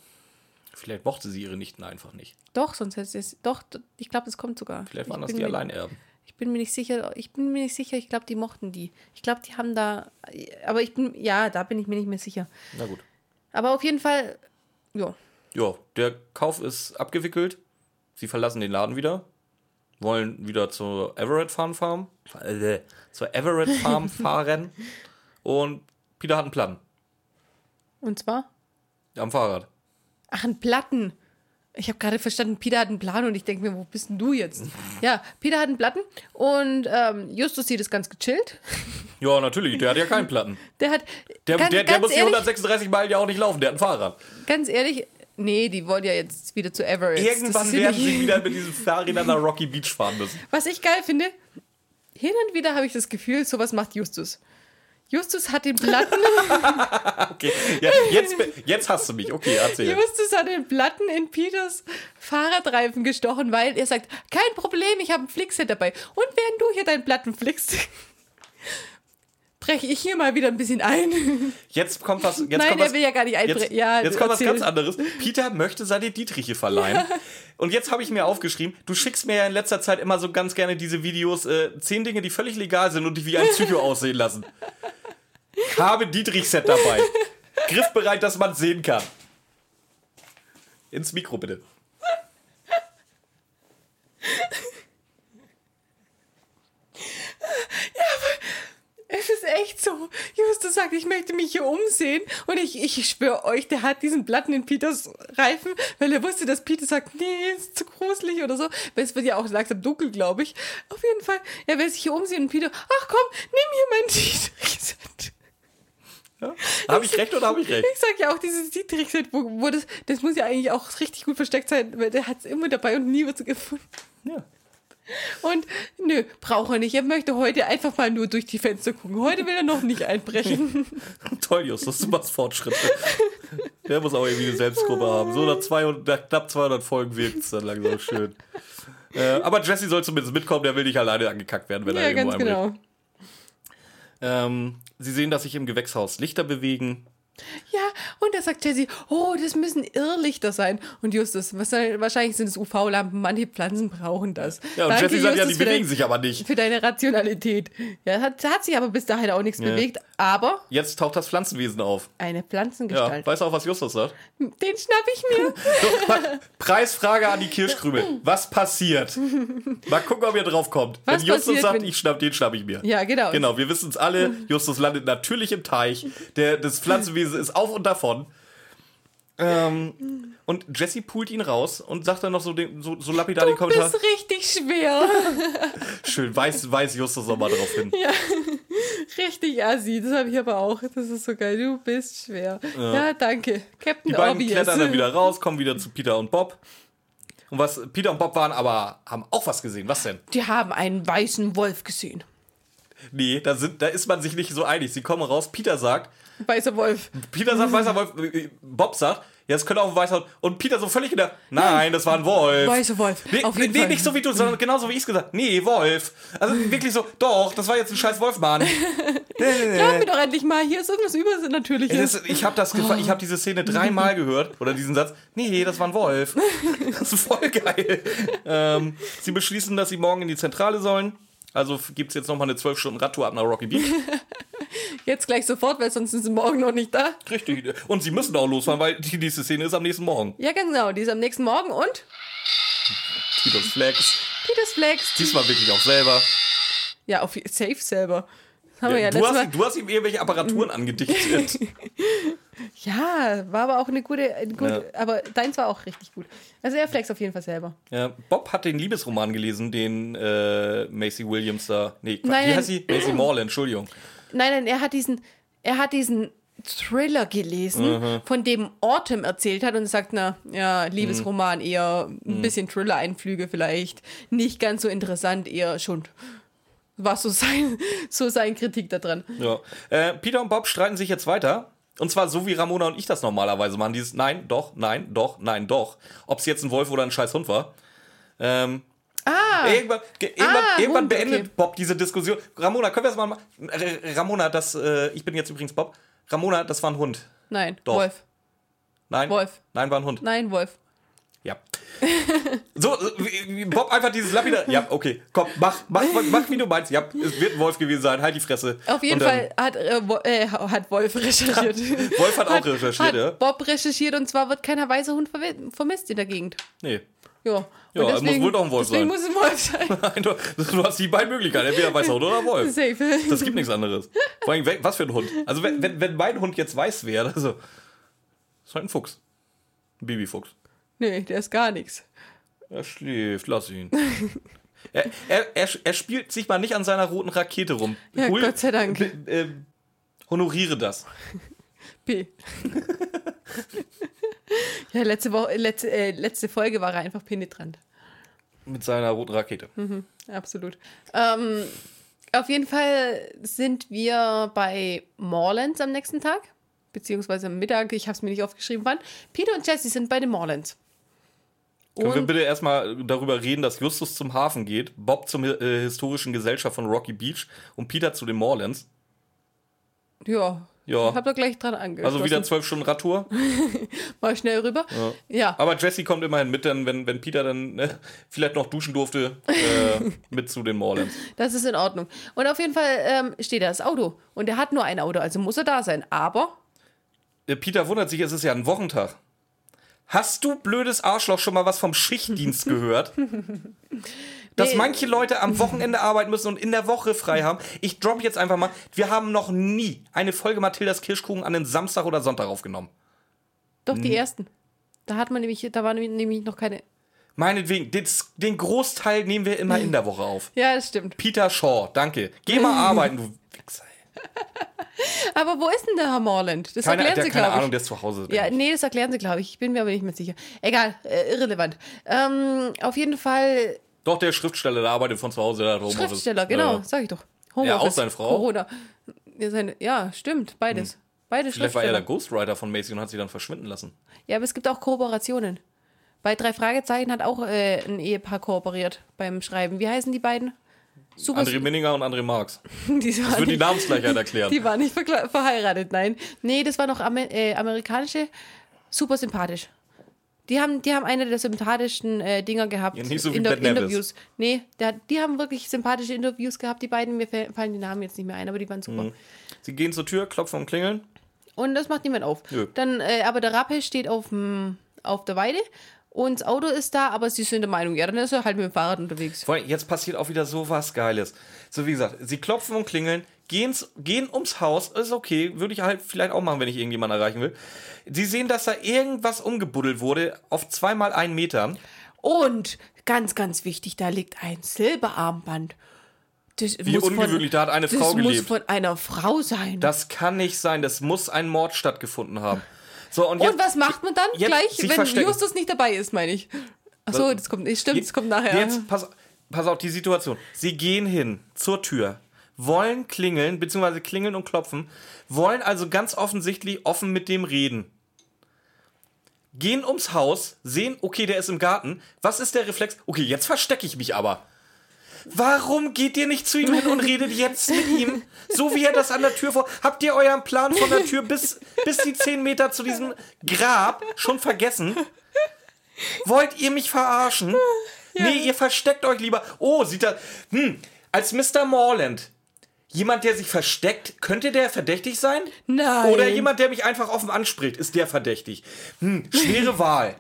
B: Vielleicht mochte sie ihre Nichten einfach nicht.
A: Doch, sonst hätte es. Doch, ich glaube, das kommt sogar.
B: Vielleicht waren
A: ich
B: das die Alleinerben.
A: Ich bin mir nicht sicher. Ich bin mir nicht sicher. Ich glaube, die mochten die. Ich glaube, die haben da. Aber ich bin. Ja, da bin ich mir nicht mehr sicher.
B: Na gut.
A: Aber auf jeden Fall. Ja.
B: Ja, der Kauf ist abgewickelt. Sie verlassen den Laden wieder. Wollen wieder zur Everett Farm Farm. Äh, zur Everett Farm fahren. Und Peter hat einen Plan.
A: Und zwar?
B: Am Fahrrad.
A: Ach, einen Platten. Ich habe gerade verstanden, Peter hat einen Plan und ich denke mir, wo bist denn du jetzt? Ja, Peter hat einen Platten und ähm, Justus sieht es ganz gechillt.
B: Ja, natürlich, der hat ja keinen Platten.
A: Der hat.
B: Der,
A: ganz,
B: der, der
A: ganz
B: muss die
A: ehrlich,
B: 136 Meilen ja auch nicht laufen, der hat ein Fahrrad.
A: Ganz ehrlich, nee, die wollen ja jetzt wieder zu Everett. Das
B: Irgendwann werden sie wieder mit diesem Fahrrädern nach Rocky Beach fahren müssen.
A: Was ich geil finde, hin und wieder habe ich das Gefühl, sowas macht Justus. Justus hat den Platten,
B: Okay, ja, jetzt, jetzt hast du mich. Okay, erzähl.
A: Justus hat den Platten in Peters Fahrradreifen gestochen, weil er sagt, kein Problem, ich habe ein Flickset dabei. Und während du hier deinen Platten flickst, breche ich hier mal wieder ein bisschen ein.
B: Jetzt kommt was. Jetzt
A: Nein,
B: kommt was,
A: will ja gar nicht einbrechen.
B: Jetzt,
A: Ja,
B: jetzt kommt was
A: erzähl.
B: ganz anderes. Peter möchte seine Dietriche verleihen. Und jetzt habe ich mir aufgeschrieben, du schickst mir ja in letzter Zeit immer so ganz gerne diese Videos, äh, zehn Dinge, die völlig legal sind und die wie ein Psycho aussehen lassen. Habe Dietrich-Set dabei. Griffbereit, dass man sehen kann. Ins Mikro bitte.
A: Es ist echt so. Justus sagt, ich möchte mich hier umsehen. Und ich, ich schwöre euch, der hat diesen Platten in Peters Reifen, weil er wusste, dass Peter sagt, nee, ist zu gruselig oder so. Weil es wird ja auch langsam dunkel, glaube ich. Auf jeden Fall, er will sich hier umsehen und Peter, ach komm, nimm hier mein Dietrich-Set.
B: Ja? Habe ich recht oder habe ich recht?
A: Ich sag ja auch, dieses Dietrich-Set, wo, wo das, das muss ja eigentlich auch richtig gut versteckt sein, weil der hat es immer dabei und nie wird es gefunden.
B: Ja.
A: Und nö, braucht er nicht. Er möchte heute einfach mal nur durch die Fenster gucken. Heute will er noch nicht einbrechen.
B: Toll, Justus, du machst Fortschritte. Der muss auch irgendwie eine Selbstgruppe haben. So nach, 200, nach knapp 200 Folgen wirkt es dann langsam schön. Äh, aber Jesse soll zumindest mitkommen, der will nicht alleine angekackt werden, wenn er
A: ja,
B: irgendwo
A: ganz
B: einbricht.
A: genau.
B: Ähm, sie sehen, dass sich im Gewächshaus Lichter bewegen.
A: Ja, und da sagt Jessie, oh, das müssen Irrlichter sein. Und Justus, was wahrscheinlich sind es UV-Lampen, manche Pflanzen brauchen das.
B: Ja, und
A: Danke,
B: Jesse sagt, ja, die bewegen
A: dein-
B: sich aber nicht.
A: Für deine Rationalität. Ja, hat, hat sich aber bis dahin auch nichts bewegt. Aber
B: Jetzt taucht das Pflanzenwesen auf.
A: eine
B: Ja,
A: Pflanzengestalt.
B: weißt du auch, was Justus sagt?
A: Den schnapp ich mir.
B: So, Preisfrage an die Kirschkrümel. Was passiert? Mal gucken, ob ihr drauf kommt.
A: Was
B: wenn Justus
A: passiert,
B: sagt,
A: wenn-
B: ich schnapp, den schnapp ich mir.
A: Ja, genau.
B: Genau, wir wissen es alle. Justus landet natürlich im Teich. Der, das Pflanzenwesen ist auf und davon. Ähm, und Jesse pult ihn raus und sagt dann noch so, den, so, so lapidar den
A: Du
B: Kommentar.
A: bist richtig schwer.
B: Schön, weiß, weiß Justus nochmal drauf hin.
A: richtig assi. Das habe ich aber auch. Das ist so geil. Du bist schwer. Ja, danke. Captain
B: Die beiden
A: Obvious.
B: klettern dann wieder raus, kommen wieder zu Peter und Bob. Und was Peter und Bob waren, aber haben auch was gesehen. Was denn?
A: Die haben einen weißen Wolf gesehen.
B: Nee, da, sind, da ist man sich nicht so einig. Sie kommen raus, Peter sagt,
A: Weißer Wolf.
B: Peter sagt weißer Wolf, äh, Bob sagt, ja, es könnte auch ein weißer Und Peter so völlig wieder, nein, das war ein Wolf.
A: Weißer Wolf.
B: Nee,
A: Auf jeden
B: nee
A: Fall.
B: nicht so wie du, sondern genauso wie ich es gesagt Nee, Wolf. Also wirklich so, doch, das war jetzt ein scheiß Wolf, Mann.
A: Glaub mir doch endlich mal, hier ist irgendwas Übernatürliches.
B: Das, ich habe das ich habe diese Szene dreimal gehört oder diesen Satz. Nee, das war ein Wolf. Das ist voll geil. Ähm, sie beschließen, dass sie morgen in die Zentrale sollen. Also gibt es jetzt nochmal eine 12 Stunden Radtour ab nach Rocky Beach.
A: Jetzt gleich sofort, weil sonst sind sie morgen noch nicht da.
B: Richtig. Und sie müssen auch losfahren, weil die nächste Szene ist am nächsten Morgen.
A: Ja, genau. Die ist am nächsten Morgen und
B: Titus Flex.
A: Peters Flex.
B: Diesmal wirklich auch selber.
A: Ja, auf Safe selber. Haben wir ja
B: du, hast,
A: Mal.
B: du hast ihm irgendwelche Apparaturen angedichtet.
A: Ja, war aber auch eine gute, eine gute
B: Ja.
A: aber deins war auch richtig gut. Also er flex auf jeden Fall selber.
B: ja, Bob hat den Liebesroman gelesen, den äh, Macy Williams da. Nee, Quatsch,
A: Nein,
B: wie
A: nein.
B: heißt sie? Macy Morland, Entschuldigung.
A: Nein, nein, er hat diesen, er hat diesen Thriller gelesen, von dem Autumn erzählt hat und sagt, na, ja, Liebesroman eher ein bisschen Thriller-Einflüge vielleicht, nicht ganz so interessant, eher schon. War so sein, so sein Kritik da dran.
B: Ja. Äh, Peter und Bob streiten sich jetzt weiter. Und zwar so, wie Ramona und ich das normalerweise machen. Dieses Nein, doch, nein, doch, nein, doch. Ob es jetzt ein Wolf oder ein scheiß Hund war. Ähm,
A: Ah,
B: irgendwann ge- irgendwann,
A: Ah,
B: irgendwann
A: Hund,
B: beendet
A: okay.
B: Bob diese Diskussion. Ramona, können wir das mal machen? Ramona, das, äh, ich bin jetzt übrigens Bob. Ramona, das war ein Hund.
A: nein,
B: Doch.
A: Wolf.
B: Nein?
A: Wolf.
B: Nein, war ein Hund.
A: Nein, Wolf.
B: Ja. So, Bob einfach dieses lapidar. Ja, okay, komm, mach, mach, mach, wie du meinst. Ja, es wird ein Wolf gewesen sein. Halt die Fresse.
A: Auf jeden Fall hat, äh, äh, hat Wolf recherchiert.
B: Wolf hat auch recherchiert,
A: hat
B: ja.
A: Bob recherchiert und zwar wird keiner weißer Hund vermisst in der Gegend.
B: Nee.
A: Ja,
B: Ja,
A: Und
B: muss wohl doch ein Wolf
A: deswegen
B: sein.
A: muss ein Wolf sein.
B: Nein, du, du hast die beiden Möglichkeiten. Entweder weißer Hund oder Wolf.
A: Safe.
B: Das gibt nichts anderes. Vor allem, was für ein Hund. Also, wenn, wenn, wenn mein Hund jetzt weiß wäre, also. Ist halt ein Fuchs. Ein Babyfuchs.
A: Nee, der ist gar nichts.
B: Er schläft, lass ihn. er, er, er, er spielt sich mal nicht an seiner roten Rakete rum.
A: Ja, Gott sei Dank.
B: äh, honoriere das.
A: P. ja, letzte, Woche, letzte, äh, letzte Folge war er einfach penetrant.
B: Mit seiner roten Rakete.
A: Absolut. Ähm, auf jeden Fall sind wir bei Morlands am nächsten Tag, beziehungsweise am Mittag. Ich habe es mir nicht aufgeschrieben, wann. Peter und Jesse sind bei den Morlands.
B: Können wir bitte erstmal darüber reden, dass Justus zum Hafen geht, Bob zur äh, historischen Gesellschaft von Rocky Beach und Peter zu den Moorlands?
A: Ja.
B: Ja.
A: Ich habe da gleich dran angeschlossen.
B: Also wieder zwölf Stunden Radtour.
A: Mal schnell rüber. Ja.
B: Aber Jesse kommt immerhin mit, dann, wenn, wenn Peter dann ne, vielleicht noch duschen durfte, äh, mit zu den Moorlands.
A: Das ist in Ordnung. Und auf jeden Fall ähm, steht da das Auto. Und er hat nur ein Auto, also muss er da sein. Aber
B: Äh, Peter wundert sich, es ist ja ein Wochentag. Hast du, blödes Arschloch, schon mal was vom Schichtdienst gehört? Dass
A: Nee.
B: manche Leute am Wochenende arbeiten müssen und in der Woche frei haben. Ich drop jetzt einfach mal. Wir haben noch nie eine Folge Mathildas Kirschkuchen an den Samstag oder Sonntag aufgenommen.
A: doch die ersten. Da hat man nämlich, da war nämlich noch keine.
B: Meinetwegen, den, den Großteil nehmen wir immer in der Woche auf.
A: Ja, das stimmt.
B: Peter Shaw, danke. Geh mal arbeiten, du.
A: Aber wo ist denn der Herr Morland? Das
B: Keine,
A: erklären sie,
B: keine
A: glaube
B: Ahnung,
A: ich.
B: der ist zu Hause.
A: Ja, nee, das erklären sie, glaube ich. Ich bin mir aber nicht mehr sicher. Egal, äh, irrelevant. Ähm, auf jeden Fall
B: Doch, der Schriftsteller, der arbeitet von zu Hause, der hat Homeoffice.
A: Schriftsteller, genau,
B: Ja.
A: sag ich doch.
B: Ja, auch seine Frau.
A: Corona. Ja, seine, ja stimmt, beides. Beide
B: Vielleicht war er der. Ghostwriter von Macy und hat sie dann verschwinden lassen.
A: Ja, aber es gibt auch Kooperationen. Bei drei Fragezeichen hat auch äh, ein Ehepaar kooperiert beim Schreiben. Wie heißen die beiden? Super.
B: André Minninger und André Marx. Das wird die Namensgleichheit erklären.
A: die waren nicht verheiratet, nein. Nee, das war noch Amer äh, amerikanische. Super sympathisch. Die haben, die haben eine der sympathischsten äh, Dinger gehabt.
B: Ja, nicht so wie
A: in
B: Nevis.
A: Interviews. Nee, der, die haben wirklich sympathische Interviews gehabt, die beiden. Mir fallen die Namen jetzt nicht mehr ein, aber die waren super.
B: Mhm. Sie gehen zur Tür, klopfen und klingeln.
A: Und das macht niemand auf.
B: Nö.
A: Dann, äh, aber der Rappe steht auf, dem- auf der Weide und das Auto ist da, aber sie sind der Meinung, ja, dann ist er halt mit dem Fahrrad unterwegs.
B: Vor allem, jetzt passiert auch wieder so was Geiles. So wie gesagt, sie klopfen und klingeln, gehen's, gehen ums Haus, ist okay, würde ich halt vielleicht auch machen, wenn ich irgendjemanden erreichen will. Sie sehen, dass da irgendwas umgebuddelt wurde auf zweimal einen Meter.
A: Und ganz, ganz wichtig, da liegt ein Silberarmband. Das
B: Wie ungewöhnlich, da hat eine
A: das
B: Frau
A: muss
B: gelebt.
A: von einer Frau sein.
B: Das kann nicht sein, das muss ein Mord stattgefunden haben. So, und,
A: und
B: jetzt,
A: was macht man dann gleich, wenn
B: verstecken.
A: Justus nicht dabei ist, meine ich? Achso, das kommt, stimmt, das kommt nachher.
B: Jetzt, pass, pass auf die Situation. Sie gehen hin zur Tür, wollen klingeln, beziehungsweise klingeln und klopfen, wollen also ganz offensichtlich offen mit dem reden. Gehen ums Haus, sehen, okay, der ist im Garten. Was ist der Reflex? Okay, jetzt verstecke ich mich aber. Warum geht ihr nicht zu ihm hin und redet jetzt mit ihm? So wie er das an der Tür vor. Habt ihr euren Plan von der Tür bis, bis die 10 Meter zu diesem Grab schon vergessen? Wollt ihr mich verarschen? Nee, ihr versteckt euch lieber. Oh, sieht er. Hm, als Mr. Morland. Jemand, der sich versteckt, könnte der verdächtig sein?
A: Nein.
B: Oder jemand, der mich einfach offen anspricht, ist der verdächtig? Hm, schwere Wahl.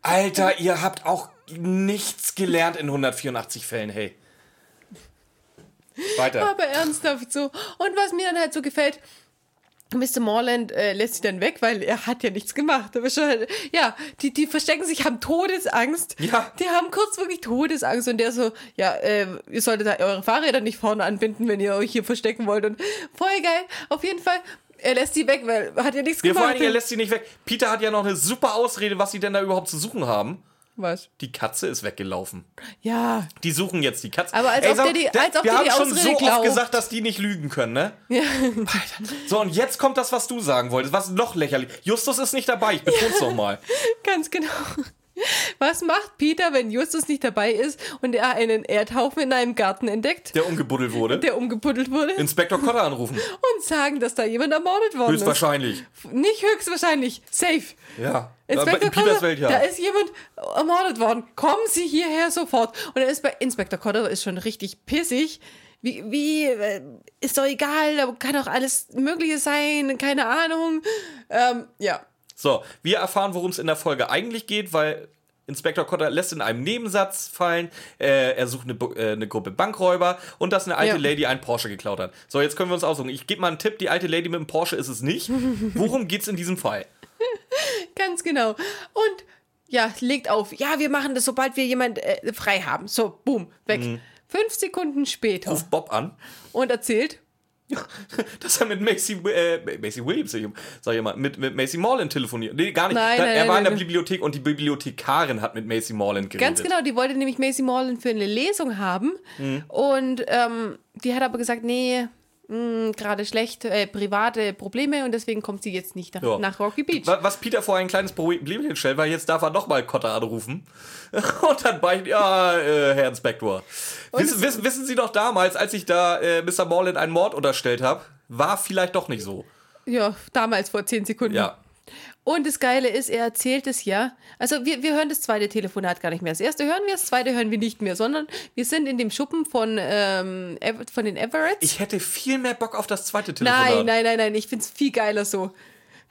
B: Alter, ihr habt auch nichts gelernt in 184 Fällen, hey. Weiter.
A: Aber ernsthaft so. Und was mir dann halt so gefällt, Mr. Morland äh, lässt sich dann weg, weil er hat ja nichts gemacht. Aber schon, ja, die, die verstecken sich, haben Todesangst.
B: Ja.
A: Die haben kurz wirklich Todesangst und der so, ja, äh, ihr solltet eure Fahrräder nicht vorne anbinden, wenn ihr euch hier verstecken wollt. Und voll geil. Auf jeden Fall Er lässt die weg, weil hat ja nichts
B: Ja, vor
A: gemacht.
B: allen Dingen, er lässt sie nicht weg. Peter hat ja noch eine super Ausrede, was sie denn da überhaupt zu suchen haben.
A: Was?
B: Die Katze ist weggelaufen.
A: Ja.
B: Die suchen jetzt die Katze.
A: Aber als ob
B: sag
A: der die- als ob
B: wir haben
A: die
B: schon so
A: glaubt.
B: oft gesagt, dass die nicht lügen können, ne?
A: Ja.
B: So, und jetzt kommt das, was du sagen wolltest, was noch lächerlich. Justus ist nicht dabei, ich beton's nochmal.
A: Ganz genau. Was macht Peter, wenn Justus nicht dabei ist und er einen Erdhaufen in einem Garten entdeckt,
B: Der umgebuddelt wurde.
A: der umgebuddelt wurde,
B: Inspektor Cotter anrufen.
A: und sagen, dass da jemand ermordet worden
B: Höchstwahrscheinlich.
A: ist? Nicht höchstwahrscheinlich. Safe.
B: Ja.
A: Inspektor
B: in
A: Cotter,
B: Welt, ja.
A: da ist jemand ermordet worden. Kommen Sie hierher sofort. Und er ist bei Inspektor Cotter ist schon richtig pissig. Wie, wie, äh, ist doch egal, da kann doch alles Mögliche sein, keine Ahnung. Ähm, ja.
B: So, wir erfahren, worum es in der Folge eigentlich geht, weil Inspektor Cotter lässt in einem Nebensatz fallen, äh, er sucht eine, äh, eine Gruppe Bankräuber und dass eine alte
A: Ja.
B: Lady einen Porsche geklaut hat. So, jetzt können wir uns aussuchen. Ich gebe mal einen Tipp, die alte Lady mit dem Porsche ist es nicht. Worum geht's in diesem Fall?
A: Ganz genau. Und ja, legt auf. Ja, wir machen das, sobald wir jemand äh, frei haben. So, boom, weg.
B: Mhm.
A: Fünf Sekunden später.
B: Ruft Bob an,
A: Und erzählt,
B: dass er mit Macy, äh, Macy Williams, sag ich mal, mit, mit Macy Morland telefoniert. Nee, gar nicht.
A: Nein,
B: Da-
A: nein,
B: er
A: nein,
B: war in der. Bibliothek und die Bibliothekarin hat mit Macy Morland geredet.
A: ganz genau, die wollte nämlich Macy Morland für eine Lesung haben.
B: Mhm.
A: Und ähm, die hat aber gesagt, nee, gerade schlecht, äh, private Probleme und deswegen kommt sie jetzt nicht nach,
B: Ja.
A: nach Rocky Beach.
B: Wa- Was Peter vor ein kleines Problem stellt, weil jetzt darf er nochmal Cotter anrufen. Und dann beichten, ja, äh, Herr Inspektor. Wissen, wissen, wissen Sie doch damals, als ich da äh, Mr. Morland einen Mord unterstellt habe, war vielleicht doch nicht so.
A: Ja, damals vor zehn Sekunden.
B: Ja.
A: Und das Geile ist, er erzählt es ja. Also wir, wir hören das zweite Telefonat gar nicht mehr. Das erste hören wir, das zweite hören wir nicht mehr, sondern wir sind in dem Schuppen von, ähm, von den Everetts.
B: Ich hätte viel mehr Bock auf das zweite Telefonat.
A: nein, nein, nein, nein, ich finde es viel geiler so.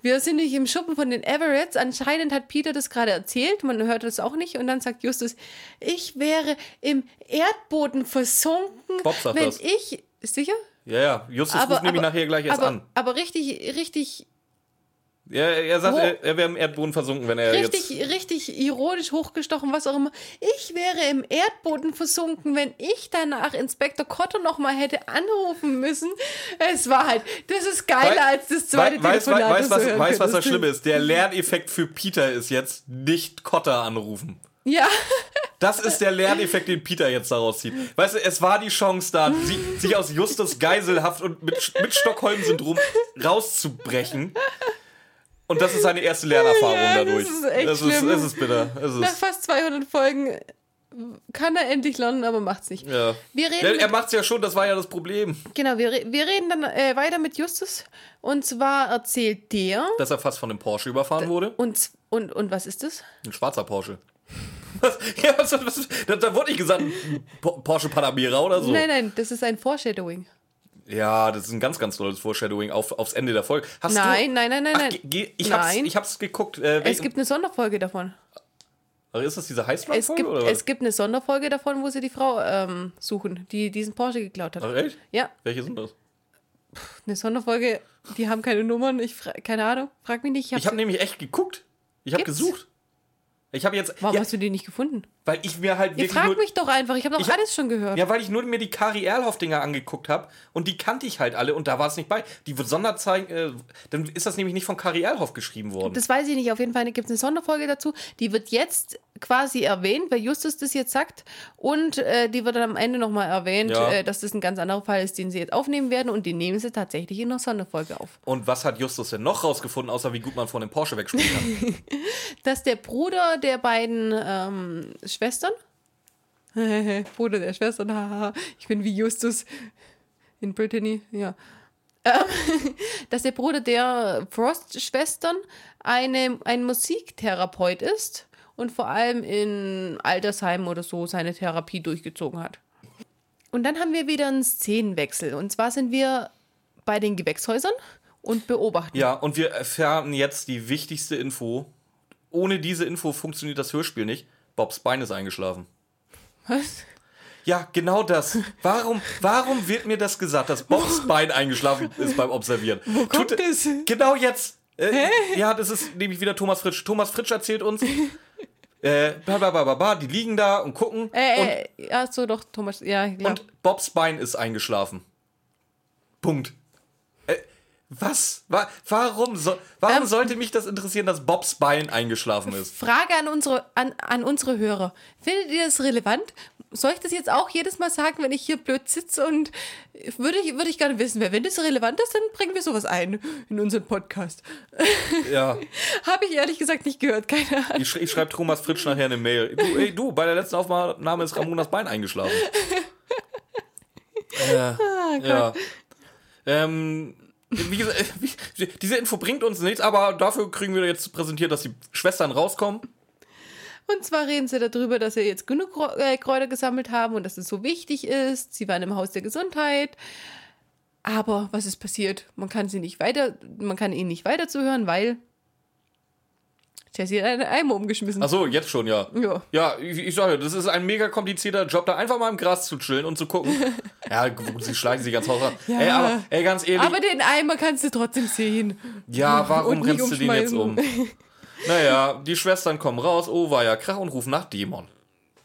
A: Wir sind nicht im Schuppen von den Everetts. Anscheinend hat Peter das gerade erzählt. Man hört das auch nicht. Und dann sagt Justus, ich wäre im Erdboden versunken,
B: Bob sagt
A: wenn
B: das.
A: ich... Sicher?
B: Ja, ja, Justus ruft nämlich nachher gleich erst
A: aber,
B: an.
A: Aber richtig, richtig
B: Ja, er sagt, er, er wäre im Erdboden versunken, wenn er
A: richtig,
B: jetzt...
A: richtig ironisch hochgestochen, was auch immer. Ich wäre im Erdboden versunken, wenn ich danach Inspektor Cotto noch mal hätte anrufen müssen. Es war halt, das ist geiler
B: Wei-
A: als das zweite
B: Wei- weiß,
A: Telefonat.
B: weiß,
A: das
B: was,
A: du hören
B: weiß, was das. Schlimme ist. Der Lerneffekt für Peter ist jetzt nicht Cotter anrufen.
A: Ja,
B: Das ist der Lerneffekt, den Peter jetzt daraus zieht. Weißt du, es war die Chance da, sie, sich aus Justus Geiselhaft und mit, mit Stockholm-Syndrom rauszubrechen. Und das ist seine erste Lernerfahrung
A: Ja, das
B: dadurch.
A: ist echt
B: es ist,
A: schlimm.
B: es ist bitter. Es
A: nach
B: ist,
A: fast 200 Folgen kann er endlich lernen, aber macht's nicht.
B: ja.
A: Wir reden
B: er macht's ja schon, das war ja das Problem.
A: Genau, wir, wir reden dann äh, weiter mit Justus. Und zwar erzählt der.
B: Dass er fast von einem Porsche überfahren wurde.
A: Und, und, und was ist das?
B: Ein schwarzer Porsche. Was? Ja, was, was, da, da wurde nicht gesagt, Porsche Panamera oder so.
A: Nein, nein, das ist ein Foreshadowing.
B: Ja, das ist ein ganz, ganz tolles Foreshadowing auf, aufs Ende der Folge. Hast
A: Nein,
B: du,
A: nein, nein, nein,
B: Ach,
A: nein.
B: ge- ich, hab's,
A: Nein.
B: ich hab's geguckt. Äh,
A: Es gibt eine Sonderfolge davon.
B: Ach, ist das diese
A: Es
B: Heißblatt-Folge?
A: gibt,
B: oder was?
A: es gibt eine Sonderfolge davon, wo sie die Frau ähm, suchen, die diesen Porsche geklaut hat.
B: Ach, echt?
A: Ja,
B: Welche sind das?
A: eine Sonderfolge, die haben keine Nummern, ich keine Ahnung, frag mich nicht. Ich
B: habe
A: hab,
B: nämlich echt geguckt. Ich habe gesucht. Ich habe jetzt.
A: warum
B: ja,
A: hast du die nicht gefunden?
B: weil ich mir halt
A: Ihr fragt
B: Nur,
A: mich doch einfach, ich habe doch alles schon gehört.
B: ja, weil ich nur mir die Kari Erlhoff-Dinger angeguckt habe und die kannte ich halt alle und da war es nicht bei. Die Sonderzeichen, äh, dann ist das nämlich nicht von Kari Erlhoff geschrieben worden.
A: Das weiß ich nicht. Auf jeden Fall gibt es eine Sonderfolge dazu. Die wird jetzt quasi erwähnt, weil Justus das jetzt sagt. Und äh, die wird dann am Ende nochmal erwähnt,
B: Ja.
A: äh, dass das ein ganz anderer Fall ist, den sie jetzt aufnehmen werden. Und den nehmen sie tatsächlich in einer Sonderfolge auf.
B: und was hat Justus denn noch rausgefunden, außer wie gut man von dem Porsche wegspringen kann?
A: Dass der Bruder der beiden ähm, Schwestern, Bruder der Schwestern, haha, ich bin wie Justus in Brittany, ja. Ähm, dass der Bruder der Frost-Schwestern eine, ein Musiktherapeut ist und vor allem in Altersheimen oder so seine Therapie durchgezogen hat. Und dann haben wir wieder einen Szenenwechsel. Und zwar sind wir bei den Gewächshäusern und beobachten.
B: ja, und wir erfahren jetzt die wichtigste Info. Ohne diese Info funktioniert das Hörspiel nicht. Bobs Bein ist eingeschlafen.
A: Was?
B: Ja, genau das. Warum, warum wird mir das gesagt, dass Bobs Bein eingeschlafen ist beim Observieren? Wo
A: kommt das?
B: Genau jetzt. Äh, ja, das ist nämlich wieder Thomas Fritsch. Thomas Fritsch erzählt uns, äh, ba, die liegen da und gucken
A: Äh, äh, ja, so doch, Thomas. Ja,
B: und,
A: klar.
B: und Bobs Bein ist eingeschlafen. Punkt. Äh, Was? Wa warum, so warum
A: Ähm.
B: sollte mich das interessieren, dass Bobs Bein eingeschlafen ist?
A: Frage an unsere, an, an unsere Hörer. Findet ihr das relevant? Soll ich das jetzt auch jedes Mal sagen, wenn ich hier blöd sitze? Und würde ich, würde ich gerne wissen, wer, wenn das relevant ist, dann bringen wir sowas ein in unseren Podcast.
B: Ja.
A: Habe ich ehrlich gesagt nicht gehört, keine Ahnung.
B: Ich, sch ich schreibe Thomas Fritsch nachher eine Mail. Du, ey, du, bei der letzten Aufnahme ist Ramonas Bein eingeschlafen.
A: Ah,
B: äh, ja. Ähm, wie gesagt, wie, diese Info bringt uns nichts, aber dafür kriegen wir jetzt präsentiert, dass die Schwestern rauskommen.
A: Und zwar reden sie darüber, dass sie jetzt genug äh, Kräuter gesammelt haben und dass es so wichtig ist. Sie waren im Haus der Gesundheit. Aber was ist passiert? Man kann sie nicht weiter, man kann ihnen nicht weiter zuhören, weil Jessie hat einen Eimer umgeschmissen.
B: Ach so, jetzt schon, ja.
A: Ja.
B: Ja, ich, ich sage, das ist ein mega komplizierter Job, da einfach mal im Gras zu chillen und zu gucken. ja, gut, sie schleichen sich ganz Haus an.
A: Ja.
B: Ey, aber, ey, ganz ehrlich,
A: Aber den Eimer kannst du trotzdem sehen.
B: ja, warum rennst du den jetzt um? Naja, die Schwestern kommen raus, oh, war ja Krach und rufen nach Dämon.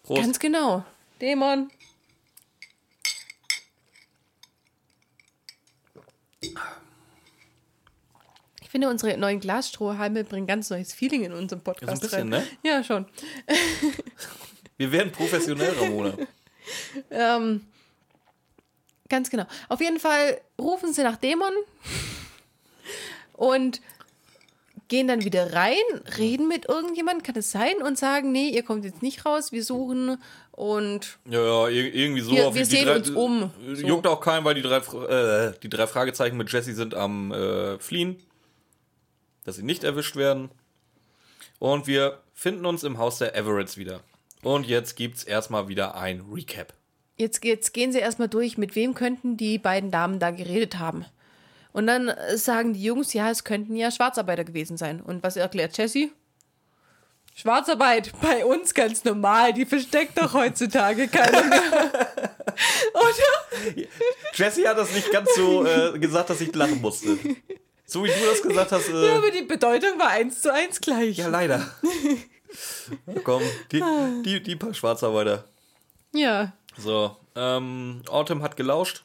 B: Prost.
A: Ganz genau. Dämon. Ich finde, unsere neuen Glasstrohhalme bringen ganz neues Feeling in unserem Podcast.
B: Ja, so ein bisschen,
A: rein.
B: ne?
A: Ja, schon.
B: Wir werden professionell, Ramona.
A: Ähm, ganz genau. Auf jeden Fall rufen sie nach Dämon und gehen dann wieder rein, reden mit irgendjemandem, kann es sein, und sagen, nee, ihr kommt jetzt nicht raus, wir suchen und
B: Ja, ja, ir- irgendwie so.
A: Wir- wir sehen
B: drei,
A: uns um. So.
B: Juckt auch keinen, weil die drei, äh, die drei Fragezeichen mit Jesse sind am äh, Fliehen. Dass sie nicht erwischt werden. Und wir finden uns im Haus der Everetts wieder. Und jetzt gibt's erstmal wieder ein Recap.
A: jetzt, jetzt gehen sie erstmal durch, mit wem könnten die beiden Damen da geredet haben. Und dann äh, sagen die Jungs, ja, es könnten ja Schwarzarbeiter gewesen sein. Und was erklärt Jessie? Schwarzarbeit, bei uns ganz normal, die versteckt doch heutzutage keiner mehr. Oder?
B: Jesse hat das nicht ganz so äh, gesagt, dass ich lachen musste. So wie du das gesagt hast. Äh,
A: Ja, aber die Bedeutung war eins zu eins gleich.
B: ja, leider. Komm, die, die, die paar Schwarzarbeiter.
A: Ja,
B: So, ähm, Autumn hat gelauscht.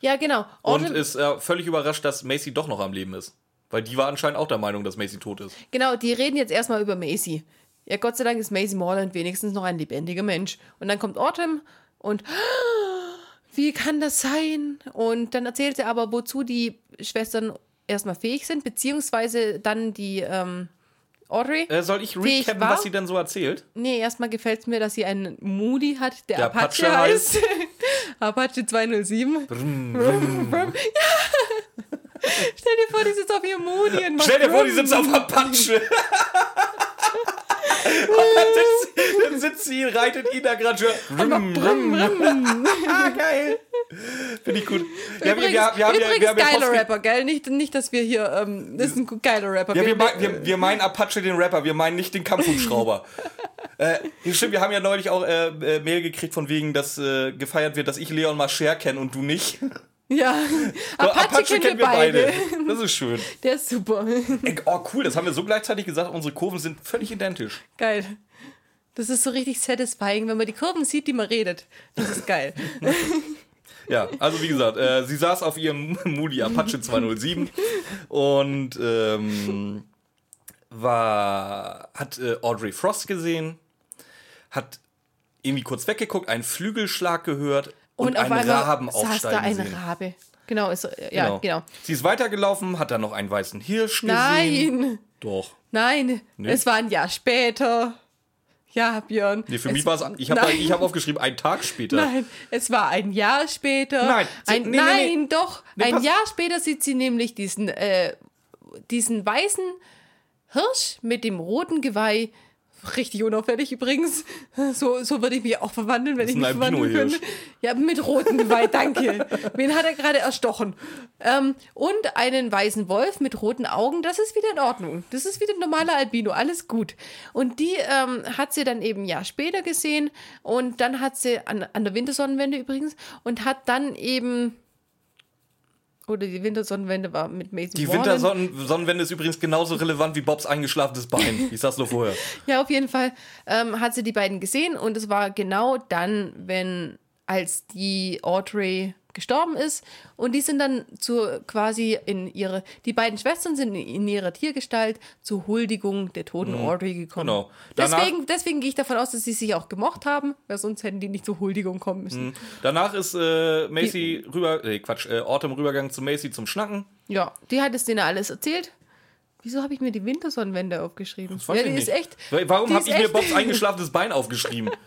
A: Ja genau.
B: Und
A: Autumn-
B: ist äh, völlig überrascht, dass Macy doch noch am Leben ist. Weil die war anscheinend auch der Meinung, dass Macy tot ist.
A: Genau, die reden jetzt erstmal über Macy. Ja, Gott sei Dank ist Macy Morland wenigstens noch ein lebendiger Mensch. Und dann kommt Autumn und wie kann das sein? Und dann erzählt sie aber, wozu die Schwestern erstmal fähig sind, beziehungsweise dann die ähm, Audrey.
B: Äh, soll ich recappen, was sie denn so erzählt?
A: Nee, erstmal gefällt es mir, dass sie einen Moody hat, der,
B: Der
A: Apache,
B: Apache
A: heißt. Apache 207. Stell dir vor, die sitzt auf ihrem Moody und macht
B: Stell dir vor, die sitzt auf Apache. Und dann sitzt, dann sitzt sie, reitet ihn da gerade schon. Rum, rum, Ah, geil. Finde ich gut. Ja,
A: Übrigens,
B: wir, wir, wir haben ja,
A: übrigens
B: wir haben ja
A: geiler Rapper, gell? Nicht, nicht, dass wir hier, ähm, das ist ein geiler Rapper.
B: Ja, wir, mein, wir, wir meinen Apache den Rapper, wir meinen nicht den Kampfhubschrauber. äh, stimmt, wir haben ja neulich auch äh, äh, Mail gekriegt von wegen, dass äh, gefeiert wird, dass ich Leon Mascher kenne und du nicht.
A: Ja,
B: So,
A: Apache, kennen wir beide.
B: Das ist schön.
A: Der ist super.
B: Oh, cool, das haben wir so gleichzeitig gesagt. Unsere Kurven sind völlig identisch.
A: Geil. Das ist so richtig satisfying, wenn man die Kurven sieht, die man redet. Das ist geil.
B: Ja, also wie gesagt, äh, sie saß auf ihrem Moody Apache 207 und ähm, war, hat äh, Audrey Frost gesehen, hat irgendwie kurz weggeguckt, einen Flügelschlag gehört und,
A: auf
B: einen
A: einmal
B: Raben
A: saß da
B: aufsteigen
A: ein
B: sehen.
A: Rabe. Genau, ist, ja, genau.
B: Sie ist weitergelaufen, hat dann noch einen weißen Hirsch gesehen.
A: Nein,
B: Doch.
A: nein,
B: Nee.
A: es war ein Jahr später. Ja, Björn.
B: Nee, für mich war es, ich habe hab aufgeschrieben, einen Tag später.
A: Nein, es war ein Jahr später.
B: Nein, sie-
A: ein,
B: nee,
A: nein,
B: nee.
A: doch. Ein Jahr später sieht sie nämlich diesen, äh, diesen weißen Hirsch mit dem roten Geweih. Richtig unauffällig übrigens. So, so würde ich mich auch verwandeln, wenn ich mich verwandeln könnte. Ja, mit rotem Geweih, danke. Wen hat er gerade erstochen? Ähm, und einen weißen Wolf mit roten Augen, das ist wieder in Ordnung. Das ist wieder ein normaler Albino, alles gut. Und die ähm, hat sie dann eben ein Jahr später gesehen und dann hat sie, an, an der Wintersonnenwende übrigens, und hat dann eben, oder die Wintersonnenwende war mit Mason
B: Die
A: Warren.
B: Wintersonnenwende ist übrigens genauso relevant wie Bobs eingeschlafenes Bein. Ich sag's nur vorher.
A: Ja, auf jeden Fall ähm, hat sie die beiden gesehen und es war genau dann, wenn, als die Audrey gestorben ist. Und die sind dann zu quasi in ihre, die beiden Schwestern sind in ihrer Tiergestalt zur Huldigung der toten Audrey gekommen.
B: Genau. Danach-
A: Deswegen, deswegen gehe ich davon aus, dass sie sich auch gemocht haben, weil sonst hätten die nicht zur Huldigung kommen müssen.
B: Danach ist äh, Macy rüber, äh, Quatsch, äh, Autumn rübergegangen zu Macy zum Schnacken.
A: Ja, die hat es denen alles erzählt. Wieso habe ich mir die Wintersonnenwende aufgeschrieben?
B: Weiß
A: ja, die
B: nicht.
A: ist echt.
B: Warum habe ich mir Bobs eingeschlafenes Bein aufgeschrieben?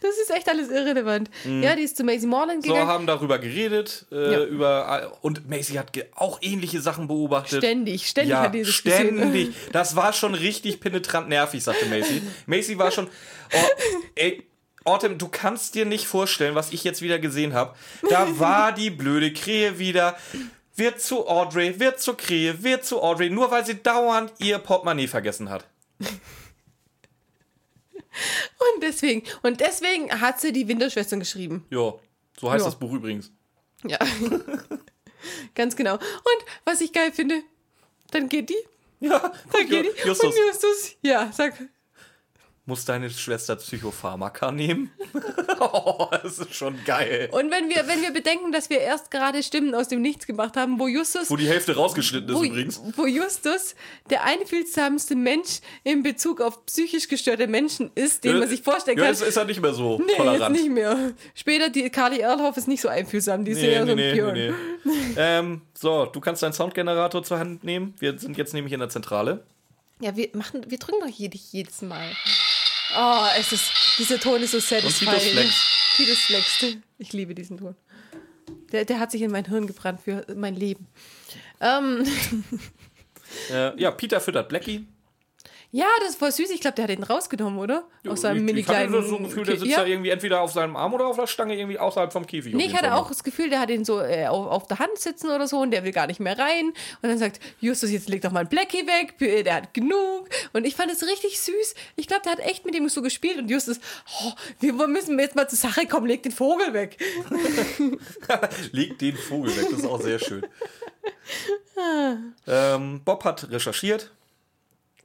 A: Das ist echt alles irrelevant. Ja, die ist zu Maisie Morland
B: Mhm. So,
A: gegangen.
B: haben darüber geredet. Äh,
A: Ja.
B: über, und Macy hat auch ähnliche Sachen beobachtet.
A: Ständig, ständig
B: ja,
A: hat die das gesehen.
B: ständig. Das war schon richtig penetrant nervig, sagte Macy. Macy war schon. Oh, ey, Autumn, du kannst dir nicht vorstellen, was ich jetzt wieder gesehen habe. Da war die blöde Krähe wieder. Wird zu Audrey, wird zur Krähe, wird zu Audrey, nur weil sie dauernd ihr Portemonnaie vergessen hat.
A: Und deswegen, und deswegen hat sie die Winterschwestern geschrieben.
B: Ja, so heißt
A: Ja.
B: das Buch übrigens.
A: Ja. Ganz genau. Und was ich geil finde, dann geht die.
B: Ja,
A: Dann geht die.
B: Justus.
A: Und Justus, ja, sag.
B: Muss deine Schwester Psychopharmaka nehmen? oh, das ist schon geil.
A: Und wenn wir, wenn wir bedenken, dass wir erst gerade Stimmen aus dem Nichts gemacht haben, wo Justus,
B: Wo die Hälfte rausgeschnitten ist
A: wo,
B: übrigens.
A: wo Justus der einfühlsamste Mensch in Bezug auf psychisch gestörte Menschen ist, den man sich vorstellen
B: ja,
A: kann.
B: jetzt ist er nicht mehr so
A: Nee, jetzt
B: tolerant.
A: nicht mehr. Später, die Carly Erlhoff ist nicht so einfühlsam, die ist
B: Nee,
A: eher so
B: nee,
A: ein
B: nee,
A: Björn.
B: nee, nee. ähm, so, du kannst deinen Soundgenerator zur Hand nehmen. Wir sind jetzt nämlich in der Zentrale.
A: Ja, wir machen, wir drücken doch jedes, jedes Mal. Oh, es ist, dieser Ton ist so satisfying.
B: Titus flext.
A: Titus flext. Ich liebe diesen Ton. Der, der hat sich in mein Hirn gebrannt für mein Leben. Ähm,
B: Äh, ja, Peter füttert Blackie.
A: Ja, das ist voll süß. Ich glaube, der hat ihn rausgenommen, oder? Aus seinem mini
B: ich hatte
A: kleinen.
B: so das Gefühl, der sitzt
A: ja?
B: da irgendwie entweder auf seinem Arm oder auf der Stange irgendwie außerhalb vom Käfig.
A: Nee, ich hatte auch das Gefühl, der hat ihn so äh, auf, auf der Hand sitzen oder so und der will gar nicht mehr rein. Und dann sagt Justus, jetzt leg doch mal ein Blackie weg, der hat genug. Und ich fand es richtig süß. Ich glaube, der hat echt mit ihm so gespielt und Justus, oh, wir müssen jetzt mal zur Sache kommen, leg den Vogel weg.
B: Leg den Vogel weg, das ist auch sehr schön. Ähm, Bob hat recherchiert.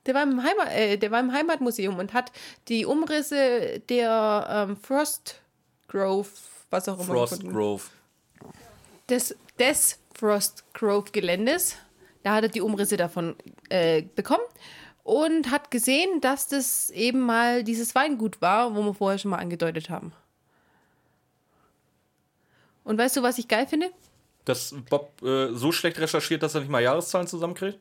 A: Der war, im Heimat, äh, der war im Heimatmuseum und hat die Umrisse der ähm, Frost Grove, was auch immer,
B: Frost
A: gefunden.
B: Grove.
A: des, des Frost Grove Geländes. Da hat er die Umrisse davon äh, bekommen und hat gesehen, dass das eben mal dieses Weingut war, wo wir vorher schon mal angedeutet haben. Und weißt du, was ich geil finde?
B: Dass Bob äh, so schlecht recherchiert, dass er nicht mal Jahreszahlen zusammenkriegt?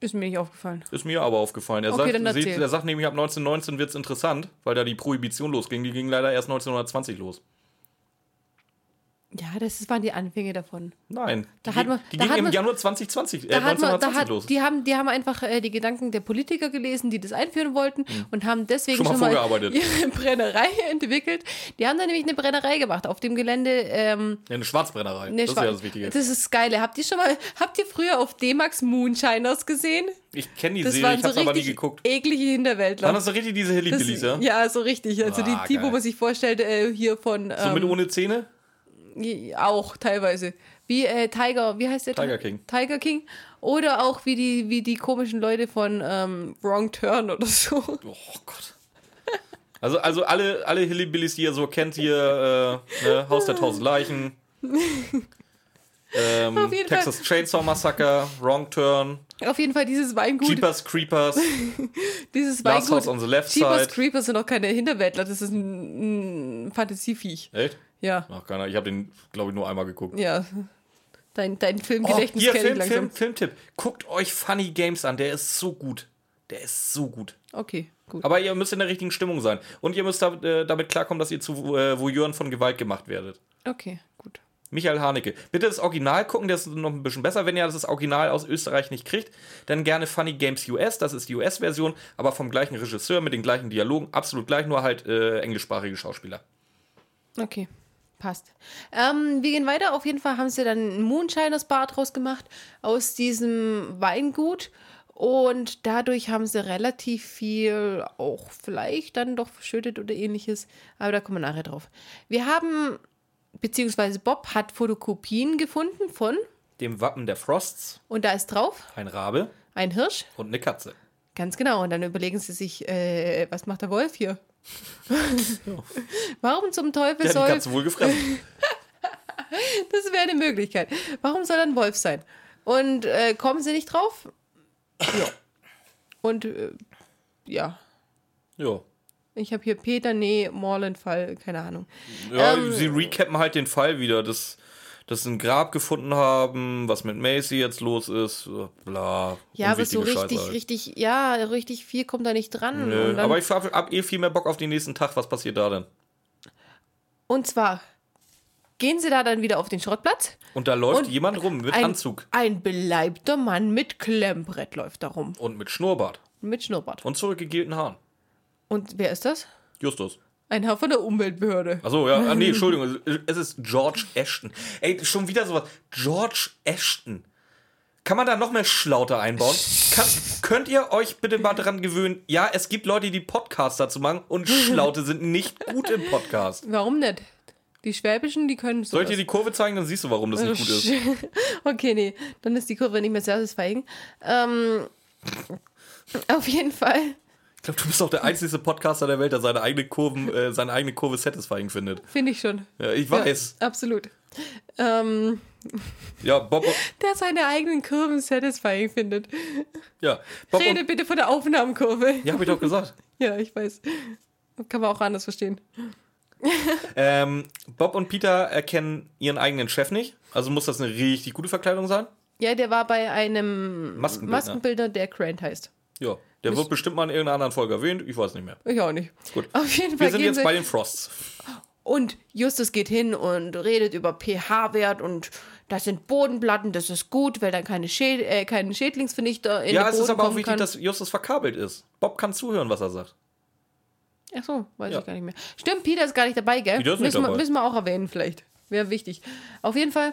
A: Ist mir nicht aufgefallen.
B: Ist mir aber aufgefallen. Er,
A: Okay,
B: sagt, sieht, er sagt nämlich, ab 1919 wird es interessant, weil da die Prohibition losging. Die ging leider erst 1920 los.
A: Ja, das waren die Anfänge davon.
B: Nein,
A: Da
B: die,
A: hat
B: ging-
A: man-
B: die
A: da
B: ging
A: hat
B: im
A: man-
B: Januar 2020, äh,
A: Da hat man, da
B: 1920
A: hat,
B: los.
A: die, haben, die haben einfach äh, die Gedanken der Politiker gelesen, die das einführen wollten und haben deswegen.
B: Schon
A: schon
B: mal
A: mal,
B: vorgearbeitet.
A: ihre Brennerei entwickelt. Die haben dann nämlich eine Brennerei gemacht auf dem Gelände. Ähm,
B: ja, eine Schwarzbrennerei.
A: eine
B: das ist ja das Wichtige.
A: Das ist geil. Habt ihr schon mal, habt ihr früher auf D-Max Moonshiners gesehen?
B: ich kenne die
A: Das
B: Serie, ich
A: so
B: habe aber nie geguckt.
A: eklige Hinterwäldler.
B: Waren das so richtig diese Hillybillies, ja?
A: ja, so richtig. Also
B: Ah,
A: die, wo man sich vorstellt, äh, hier von
B: So mit
A: ähm,
B: ohne Zähne?
A: Auch teilweise. Wie äh, Tiger, wie heißt der?
B: Tiger King.
A: Tiger King. Oder auch wie die, wie die komischen Leute von ähm, Wrong Turn oder so.
B: Oh Gott. Also, also alle, alle Hillybillies, die ihr so kennt, hier, äh, ne, Haus der Tausend Leichen, ähm,
A: Auf jeden
B: Texas Chainsaw Massacre, Wrong Turn,
A: Auf jeden Fall dieses Weingut.
B: Jeepers Creepers,
A: dieses
B: Last
A: Weingut.
B: House on the Left
A: Jeepers
B: Side.
A: Creepers sind auch keine Hinterwäldler, das ist ein, ein Fantasieviech.
B: Echt?
A: Ja,
B: Ach, keiner. Ich habe den, glaube ich, nur einmal geguckt.
A: ja. Dein, dein
B: Oh,
A: Filmgedächtnis
B: hier,
A: kenn ich
B: Film,
A: langsam.
B: Film, Filmtipp. Guckt euch Funny Games an. Der ist so gut. Der ist so gut.
A: Okay, gut.
B: Aber ihr müsst in der richtigen Stimmung sein. Und ihr müsst da, äh, damit klarkommen, dass ihr zu äh, Voyeuren von Gewalt gemacht werdet.
A: Okay, gut.
B: Michael Haneke. Bitte das Original gucken, das ist noch ein bisschen besser. Wenn ihr das Original aus Österreich nicht kriegt, dann gerne Funny Games US, das ist die US-Version, aber vom gleichen Regisseur mit den gleichen Dialogen, absolut gleich, nur halt äh, englischsprachige Schauspieler.
A: Okay, passt. Ähm, wir gehen weiter. Auf jeden Fall haben sie dann ein Moonshiners Bar draus gemacht aus diesem Weingut. Und dadurch haben sie relativ viel auch vielleicht dann doch verschüttet oder ähnliches. Aber da kommen wir nachher drauf. Wir haben, beziehungsweise Bob hat Fotokopien gefunden von,
B: Dem Wappen der Frosts,
A: und da ist drauf
B: ein Rabe
A: ein Hirsch.
B: und eine Katze.
A: Ganz genau. Und dann überlegen sie sich, äh, was macht der Wolf hier? Warum zum Teufel
B: die
A: soll
B: Katze wohl gefressen.
A: Das wäre eine Möglichkeit. Warum soll er ein Wolf sein? Und äh, kommen sie nicht drauf? Ja. Und äh, ja,
B: Ja.
A: ich habe hier Peter, nee, Morland-Fall, keine Ahnung.
B: Ja,
A: Ähm,
B: sie recappen halt den Fall wieder, dass, dass sie ein Grab gefunden haben, was mit Macy jetzt los ist, bla.
A: Ja, aber so richtig,
B: halt.
A: richtig, ja, richtig viel kommt da nicht dran.
B: Nö,
A: dann,
B: aber ich hab, hab eh viel mehr Bock auf den nächsten Tag. Was passiert da denn?
A: und zwar gehen sie da dann wieder auf den Schrottplatz.
B: Und da läuft
A: Und
B: jemand rum mit
A: ein,
B: Anzug
A: Ein beleibter Mann mit Klemmbrett läuft da rum.
B: und mit Schnurrbart
A: Mit Schnurrbart.
B: und zurückgegelten Haaren.
A: Und wer ist das?
B: Justus.
A: Ein Herr von der Umweltbehörde.
B: Achso, ja, ah, nee, Entschuldigung, es ist George Ashton. Ey, schon wieder sowas. George Ashton. Kann man da noch mehr Schlaute einbauen? Kann, könnt ihr euch bitte mal daran gewöhnen? Ja, es gibt Leute, die Podcasts dazu machen und Schlaute sind nicht gut im Podcast.
A: Warum nicht? Die Schwäbischen, die können so.
B: Soll ich dir die Kurve zeigen, dann siehst du, warum das nicht gut ist.
A: okay, nee, dann ist die Kurve nicht mehr satisfying. Ähm, auf jeden Fall.
B: Ich glaube, du bist auch der einzige Podcaster der Welt, der seine eigene, Kurven, äh, seine eigene Kurve satisfying findet.
A: Finde ich schon.
B: Ja, ich weiß.
A: Ja, absolut. Ähm,
B: Ja, Bob,
A: der seine eigenen Kurven satisfying findet.
B: ja, Bob
A: Rede bitte von der Aufnahmekurve.
B: ja, hab ich doch gesagt.
A: Ja, ich weiß. Kann man auch anders verstehen.
B: Ähm, Bob und Peter erkennen ihren eigenen Chef nicht. Also muss das eine richtig gute Verkleidung sein.
A: Ja, der war bei einem
B: Maskenbildner.
A: Maskenbildner, der Grant heißt.
B: Ja, der wird bestimmt mal in irgendeiner anderen Folge erwähnt. Ich weiß nicht mehr.
A: Ich auch nicht.
B: Gut.
A: Auf jeden
B: Wir
A: Fall
B: sind
A: gehen
B: jetzt bei den Frosts.
A: Und Justus geht hin und redet über pH-Wert und das sind Bodenplatten, das ist gut, weil dann keine Schäd äh, kein Schädlingsvernichter in
B: Ja,
A: den
B: es
A: Boden
B: ist aber auch wichtig,
A: kann.
B: dass Justus verkabelt ist. Bob kann zuhören, was er sagt.
A: Ach so, weiß
B: Ja.
A: ich gar nicht mehr. Stimmt, Peter ist gar nicht dabei, gell?
B: Peter ist nicht
A: müssen, Wir,
B: dabei.
A: müssen wir auch erwähnen, vielleicht. Wäre wichtig. Auf jeden Fall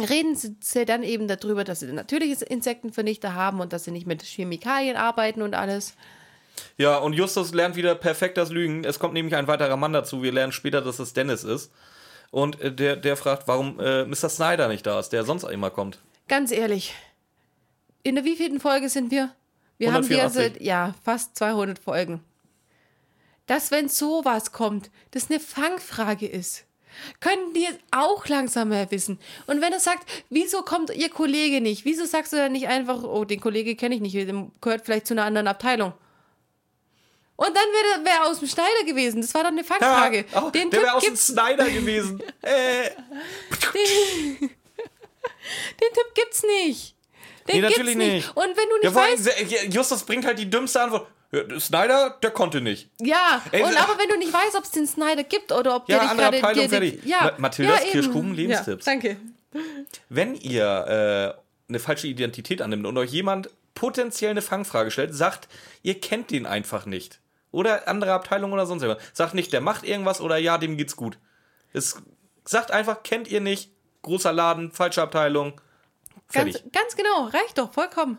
A: reden sie dann eben darüber, dass sie natürliche Insektenvernichter haben und dass sie nicht mit Chemikalien arbeiten und alles.
B: Ja, und Justus lernt wieder perfekt das Lügen. Es kommt nämlich ein weiterer Mann dazu. Wir lernen später, dass es Dennis ist. Und äh, der, der fragt, warum äh, Mr. Snyder nicht da ist, der sonst immer kommt.
A: Ganz ehrlich, in der wievielten Folge sind wir? Wir haben die
B: 184.
A: ganze, ja, fast 200 Folgen. Dass, wenn sowas kommt, das eine Fangfrage ist. Können die es auch langsam mehr wissen? Und wenn er sagt, wieso kommt ihr Kollege nicht? Wieso sagst du dann nicht einfach, oh, den Kollege kenne ich nicht, der gehört vielleicht zu einer anderen Abteilung? Und dann wäre wär aus dem Schneider gewesen. Das war doch eine Fangfrage.
B: Ja, oh,
A: den
B: der wäre aus dem Snyder gewesen. äh,
A: Den Typ gibt's nicht. Den
B: Nee, natürlich
A: nicht.
B: nicht.
A: Und wenn du nicht
B: ja,
A: weißt,
B: Justus bringt halt die dümmste Antwort. Ja, Snyder, der konnte nicht.
A: ja,
B: Ey,
A: und aber wenn du nicht weißt, ob es den Snyder gibt oder ob
B: Ja,
A: der dich
B: andere
A: gerade
B: Abteilung,
A: dir-
B: fertig.
A: Ja,
B: Ma- Mathildas
A: ja.
B: Kirschkuchen, Lebenstipps.
A: Ja, danke.
B: Wenn ihr äh, eine falsche Identität annimmt und euch jemand potenziell eine Fangfrage stellt, sagt, ihr kennt den einfach nicht. Oder andere Abteilung oder sonst irgendwas. Sagt nicht, der macht irgendwas oder ja, dem geht's gut. Es sagt einfach, kennt ihr nicht, großer Laden, falsche Abteilung.
A: Ganz, ganz genau, reicht doch, vollkommen.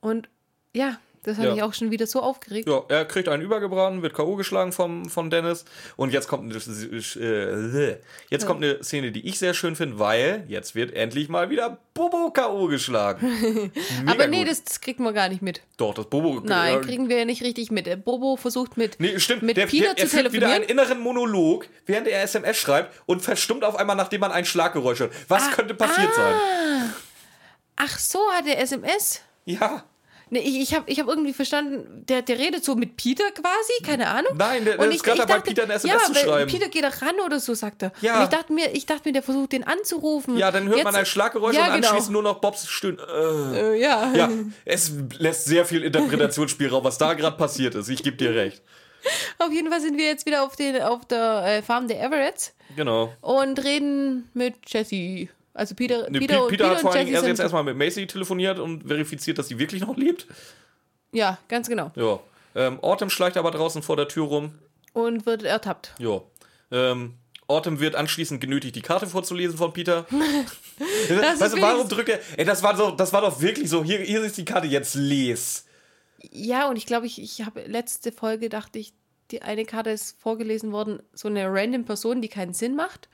A: Und ja, das hat
B: Ja.
A: mich auch schon wieder so aufgeregt.
B: Ja, er kriegt einen übergebraten, wird K.O. geschlagen vom, von Dennis. Und jetzt kommt, eine, äh, jetzt kommt eine Szene, die ich sehr schön finde, weil jetzt wird endlich mal wieder Bobo K.O. geschlagen.
A: Aber nee, das, das kriegen wir gar nicht mit.
B: Doch, das Bobo.
A: Nein,
B: äh,
A: kriegen wir nicht richtig mit. Bobo versucht mit,
B: Nee, stimmt.
A: mit
B: der,
A: Peter
B: der, er
A: zu
B: führt wieder einen
A: telefonieren.
B: inneren Monolog, während er SMS schreibt und verstummt auf einmal, nachdem man ein Schlaggeräusch hört. Was könnte passiert sein?
A: Ach so, hat er SMS?
B: Ja.
A: Nee, ich, ich habe ich hab irgendwie verstanden, der, der redet so mit Peter quasi, keine Ahnung.
B: Nein, der- der
A: Und
B: ist gerade dabei, Peter eine SMS
A: ja,
B: zu schreiben.
A: Peter geht da ran oder so, sagt er.
B: Ja.
A: Und ich dachte mir, ich dachte mir, der versucht den anzurufen.
B: Ja, dann hört man
A: Jetzt-
B: ein Schlaggeräusch
A: ja,
B: und
A: genau.
B: anschließend nur noch Bobs Stöhnen. Äh.
A: Äh, ja.
B: Ja, es lässt sehr viel Interpretationsspielraum, was da gerade passiert ist. Ich gebe dir recht.
A: Auf jeden Fall sind wir jetzt wieder auf, den, auf der äh, Farm der Everetts
B: Genau.
A: und reden mit Jesse. Also Peter,
B: Nee,
A: Peter,
B: Peter, Peter hat vor allen Dingen erst jetzt erstmal mit Macy telefoniert und verifiziert, dass sie wirklich noch lebt.
A: Ja, ganz genau.
B: Ja. Ähm, Autumn schleicht aber draußen vor der Tür rum.
A: Und wird ertappt.
B: Ja. Ähm, Autumn wird anschließend genötigt, die Karte vorzulesen von Peter. weißt du, warum er. Ey, das war, doch, das war doch wirklich so. Hier, hier ist die Karte, jetzt les.
A: Ja, und ich glaube, ich, ich habe letzte Folge dachte ich, die eine Karte ist vorgelesen worden, so eine random Person, die keinen Sinn macht.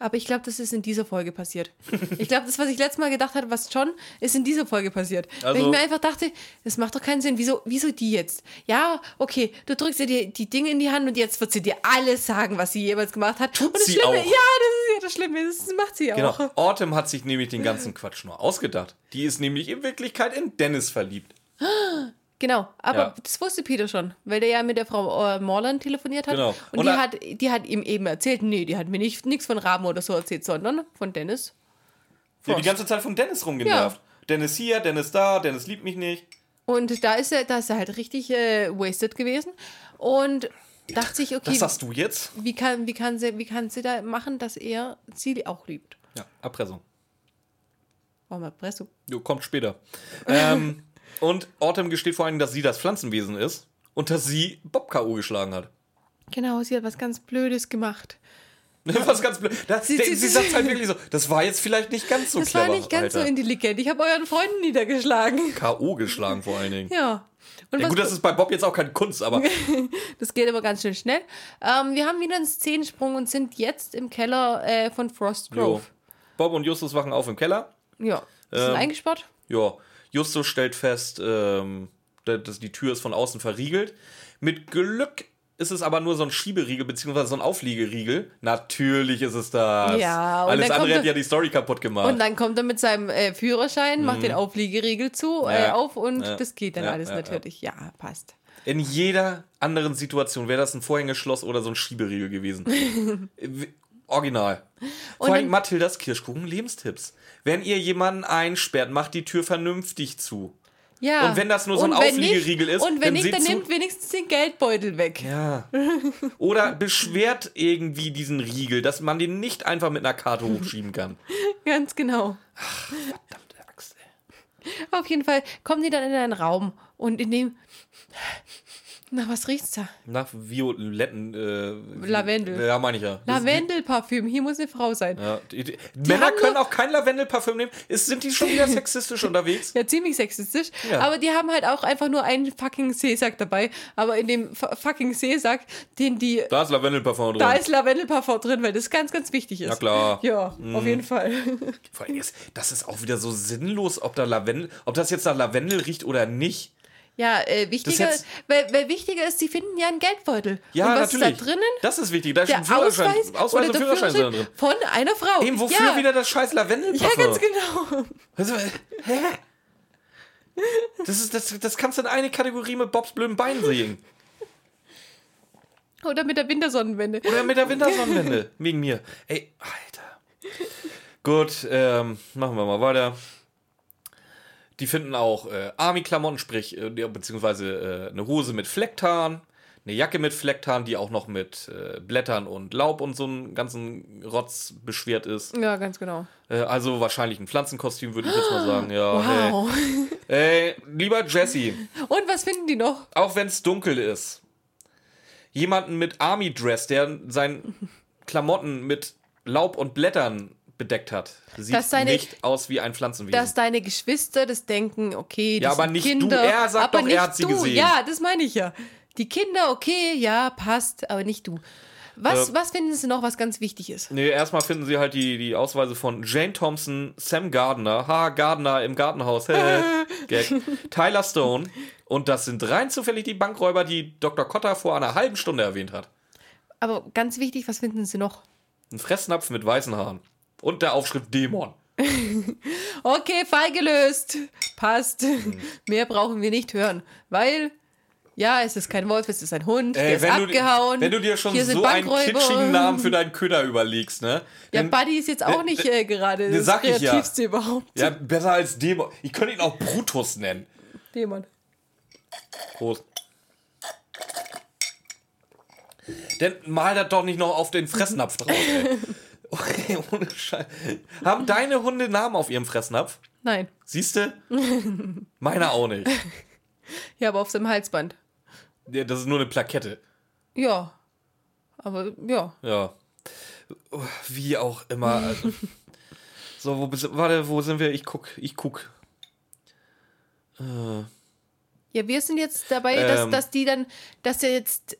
A: Aber ich glaube, das ist in dieser Folge passiert. Ich glaube, das, was ich letztes Mal gedacht hatte, was schon, ist in dieser Folge passiert. Weil ich
B: Also-
A: mir einfach dachte, das macht doch keinen Sinn. Wieso, wieso die jetzt? Ja, okay, du drückst ihr die, die Dinge in die Hand und jetzt wird sie dir alles sagen, was sie jeweils gemacht hat. und das
B: sie
A: Schlimme,
B: auch.
A: ja, das ist ja so schlimm ist. Das macht sie
B: Genau.
A: auch.
B: Autumn hat sich nämlich den ganzen Quatsch nur ausgedacht. Die ist nämlich in Wirklichkeit in Dennis verliebt.
A: Genau, aber
B: Ja.
A: das wusste Peter schon, weil der ja mit der Frau äh, Morland telefoniert hat.
B: Genau.
A: Und,
B: Und
A: die, hat, die hat ihm eben erzählt, nee, die hat mir nicht, nichts von Raben oder so erzählt, sondern von Dennis.
B: Ja, die
A: Frost.
B: ganze Zeit von Dennis rumgenervt. Dennis hier, Dennis da, Dennis liebt mich nicht.
A: Und da ist er, da ist er halt richtig äh, wasted gewesen und dachte sich, okay,
B: Was sagst du jetzt?
A: wie kann, wie, kann sie, wie kann sie da machen, dass er sie auch liebt?
B: Ja, Erpressung.
A: Warum Erpressung?
B: Jo, kommt später. ähm, und Autumn gesteht vor allem, dass sie das Pflanzenwesen ist und dass sie Bob K.O. geschlagen hat.
A: Genau, sie hat was ganz Blödes gemacht.
B: Was ganz blöd. Das,
A: Sie-
B: sie
A: sie-
B: sie sagt halt wirklich so, das war jetzt vielleicht nicht ganz so
A: Das
B: clever.
A: war nicht ganz
B: Alter.
A: so intelligent. Ich habe euren Freunden niedergeschlagen.
B: K.O. geschlagen vor allen Dingen.
A: Ja. Und
B: Ja, gut, das ist bei Bob jetzt auch keine Kunst, aber
A: das geht aber ganz schön schnell. Ähm, wir haben wieder einen Szenensprung und sind jetzt im Keller äh, von Frost
B: jo.
A: Grove.
B: Bob und Justus wachen auf im Keller.
A: Ja. Sind
B: Ähm,
A: eingesperrt.
B: Ja, Justus stellt fest, ähm, da- dass die Tür ist von außen verriegelt. Mit Glück ist es aber nur so ein Schieberiegel, beziehungsweise so ein Aufliegeriegel. Natürlich ist es das.
A: Ja, und
B: Alles andere hat ja die Story kaputt gemacht.
A: Und dann kommt er mit seinem äh, Führerschein, macht den Aufliegeriegel zu, äh,
B: Mhm. Ja.
A: auf und
B: Ja.
A: das geht dann
B: Ja,
A: alles natürlich. Ja, passt.
B: In jeder anderen Situation wäre das ein Vorhängeschloss oder so ein Schieberiegel gewesen. Original. Vor
A: Und
B: allem
A: dann-
B: Mathildas Kirschkuchen Lebenstipps. Wenn ihr jemanden einsperrt, macht die Tür vernünftig zu.
A: Ja.
B: Und wenn das nur so ein Aufliegeriegel ist,
A: Und wenn
B: dann
A: nicht, dann nimmt wenigstens den Geldbeutel weg.
B: Ja. Oder beschwert irgendwie diesen Riegel, dass man den nicht einfach mit einer Karte hochschieben kann.
A: Ganz genau.
B: Verdammte Axt, ey.
A: Auf jeden Fall kommen die dann in einen Raum und in dem. Na, was riecht's da?
B: Nach Violetten. Äh,
A: Lavendel.
B: Ja, meine ich ja.
A: Lavendelparfüm. Hier muss eine Frau sein.
B: Ja, die, die, Männer können auch kein Lavendelparfüm nehmen. Ist, sind die schon wieder sexistisch unterwegs?
A: Ja, ziemlich sexistisch.
B: Ja.
A: Aber die haben halt auch einfach nur einen fucking Seesack dabei. Aber in dem fu- fucking Seesack, den die.
B: Da ist Lavendelparfum drin.
A: Da ist Lavendelparfum drin, weil das ganz, ganz wichtig ist.
B: Ja, klar. Mhm.
A: Ja, auf jeden Fall.
B: Vor allem ist, das ist auch wieder so sinnlos, ob da Lavendel, ob das jetzt nach Lavendel riecht oder nicht.
A: Ja, äh, wichtiger, weil, weil wichtiger ist, sie finden ja einen Geldbeutel.
B: Ja,
A: und was
B: natürlich.
A: ist da drinnen?
B: Das ist wichtig. Da ist
A: Der
B: ein Führerschein,
A: Ausweis,
B: Ausweis
A: oder
B: und
A: der
B: Führerschein da drin.
A: von einer Frau.
B: Eben, wofür
A: ja.
B: wieder das scheiß
A: Ja,
B: Lavendelparfum?
A: ganz genau.
B: Also, hä? Das, ist, das, das kannst du in eine Kategorie mit Bobs blöden Beinen sehen.
A: Oder mit der Wintersonnenwende.
B: Oder mit der Wintersonnenwende. Wegen mir. Ey, Alter. Gut, ähm, machen wir mal weiter. Die finden auch äh, Army-Klamotten, sprich, äh, beziehungsweise äh, eine Hose mit Flecktarn, eine Jacke mit Flecktarn, die auch noch mit äh, Blättern und Laub und so einen ganzen Rotz beschwert ist.
A: Ja, ganz genau.
B: Äh, also wahrscheinlich ein Pflanzenkostüm, würde ich jetzt mal sagen. Ja,
A: Wow.
B: hey. Äh, lieber Jesse,
A: Und was finden die noch?
B: auch wenn es dunkel ist, jemanden mit Army-Dress, der seinen Klamotten mit Laub und Blättern bedeckt hat, sieht
A: Dass seine-
B: nicht aus wie ein Pflanzenwesen.
A: Dass deine Geschwister das denken, okay, die
B: Ja, aber nicht du.
A: Kinder.
B: Er sagt
A: aber
B: doch, er hat sie
A: du.
B: gesehen.
A: Ja, das meine ich ja. Die Kinder, okay, ja, passt, aber nicht du. Was,
B: Äh,
A: was finden sie noch, was ganz wichtig ist?
B: Nee, erstmal finden sie halt die, die Ausweise von Jane Thompson, Sam Gardner, ha, Gardner im Gartenhaus, Gag, Tyler Stone. Und das sind rein zufällig die Bankräuber, die Dr. Cotter vor einer halben Stunde erwähnt hat.
A: Aber ganz wichtig, was finden sie noch?
B: Ein Fressnapf mit weißen Haaren. Und der Aufschrift Dämon.
A: Okay, Fall gelöst. Passt.
B: Mhm.
A: Mehr brauchen wir nicht hören. Weil, ja, es ist kein Wolf, es ist ein Hund, der
B: Ey,
A: ist
B: wenn,
A: abgehauen.
B: du, wenn du dir schon so einen kitschigen Namen für deinen Köder überlegst, ne?
A: Ja,
B: dann-
A: Buddy ist jetzt auch nicht äh, gerade das
B: sag ich ja.
A: Kreativste überhaupt.
B: ja, besser als Dämon. Ich könnte ihn auch Brutus nennen.
A: Dämon.
B: Prost. Denn mal das doch nicht noch auf den Fressnapf drauf, ey. Okay, ohne Scheiß. Haben deine Hunde Namen auf ihrem Fressnapf?
A: Nein.
B: Siehst du? Meiner auch nicht.
A: Ja, aber auf seinem Halsband.
B: Ja, Das ist nur eine Plakette.
A: Ja. Aber ja.
B: Ja. Wie auch immer. Also. So, wo bist, warte, wo sind wir? Ich guck, ich guck.
A: Ja, wir sind jetzt dabei, dass,
B: Ähm.
A: dass die dann, dass er jetzt,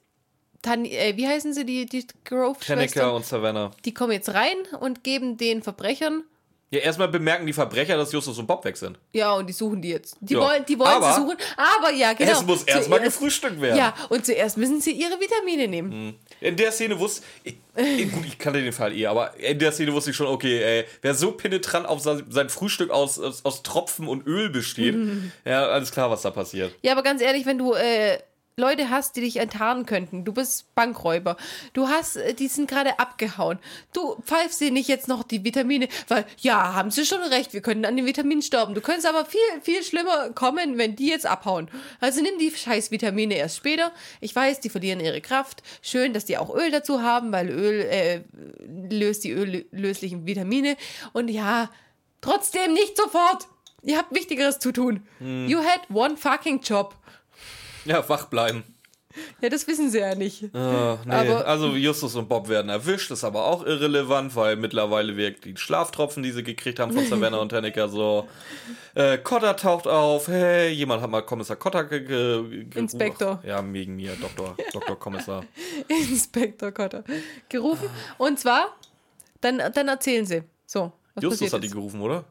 A: Tan äh, wie heißen sie, die, die Grove-Schwestern?
B: und Savannah.
A: Die kommen jetzt rein und geben den Verbrechern
B: Ja, erstmal bemerken die Verbrecher, dass Justus und Bob weg sind.
A: Ja, und die suchen die jetzt. Die
B: Ja.
A: wollen, die wollen
B: Aber
A: sie suchen. Aber ja, genau.
B: Es muss erstmal gefrühstückt werden.
A: Ja, und zuerst müssen sie ihre Vitamine nehmen.
B: In der Szene wusste ich, gut, ich kannte den Fall eh, aber in der Szene wusste ich schon, okay, ey, wer so penetrant auf sein, Frühstück aus, aus, aus Tropfen und Öl besteht, ja, alles klar, was da passiert.
A: Ja, aber ganz ehrlich, wenn du äh, Leute hast, die dich enttarnen könnten, du bist Bankräuber, du hast, äh, die sind gerade abgehauen, du pfeifst sie nicht jetzt noch die Vitamine, weil, ja, haben sie schon recht, wir können an den Vitaminen sterben. Du könntest aber viel, viel schlimmer kommen, wenn die jetzt abhauen. Also nimm die scheiß Vitamine erst später. Ich weiß, die verlieren ihre Kraft. Schön, dass die auch Öl dazu haben, weil Öl äh, löst die öllöslichen Vitamine. Und ja, trotzdem nicht sofort. Ihr habt Wichtigeres zu tun. You had one fucking job.
B: Ja, wach bleiben.
A: Ja, das wissen sie ja nicht.
B: Ah, nee.
A: Aber-
B: also Justus und Bob werden erwischt, ist aber auch irrelevant, weil mittlerweile wirkt die Schlaftropfen, die sie gekriegt haben von Savannah und Tannecker so. Äh, Cotter taucht auf, hey, jemand hat mal Kommissar Cotter ge ge
A: Inspektor.
B: Ja, wegen mir, Doktor, Doktor Kommissar.
A: Inspektor Cotter gerufen. Und zwar, dann, dann erzählen sie. So,
B: Justus hat die gerufen, oder?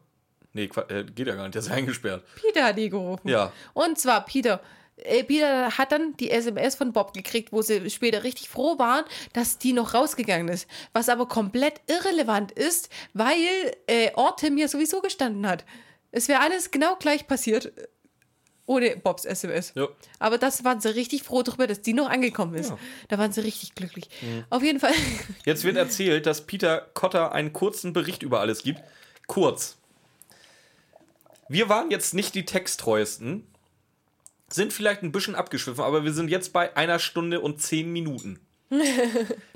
B: Nee, äh, geht ja gar nicht, der ist eingesperrt.
A: Peter hat die gerufen.
B: Ja.
A: Und zwar Peter. Äh, Peter hat dann die SMS von Bob gekriegt, wo sie später richtig froh waren, dass die noch rausgegangen ist. Was aber komplett irrelevant ist, weil äh, Ortem ja sowieso gestanden hat. Es wäre alles genau gleich passiert äh, ohne Bobs SMS.
B: Ja.
A: Aber das waren sie richtig froh darüber, dass die noch angekommen ist.
B: Ja. Mhm.
A: Da waren sie richtig glücklich. Auf jeden Fall.
B: Jetzt wird erzählt, dass Peter Cotter einen kurzen Bericht über alles gibt. Kurz. Wir waren jetzt nicht die texttreuesten, sind vielleicht ein bisschen abgeschwiffen, aber wir sind jetzt bei einer Stunde und zehn Minuten.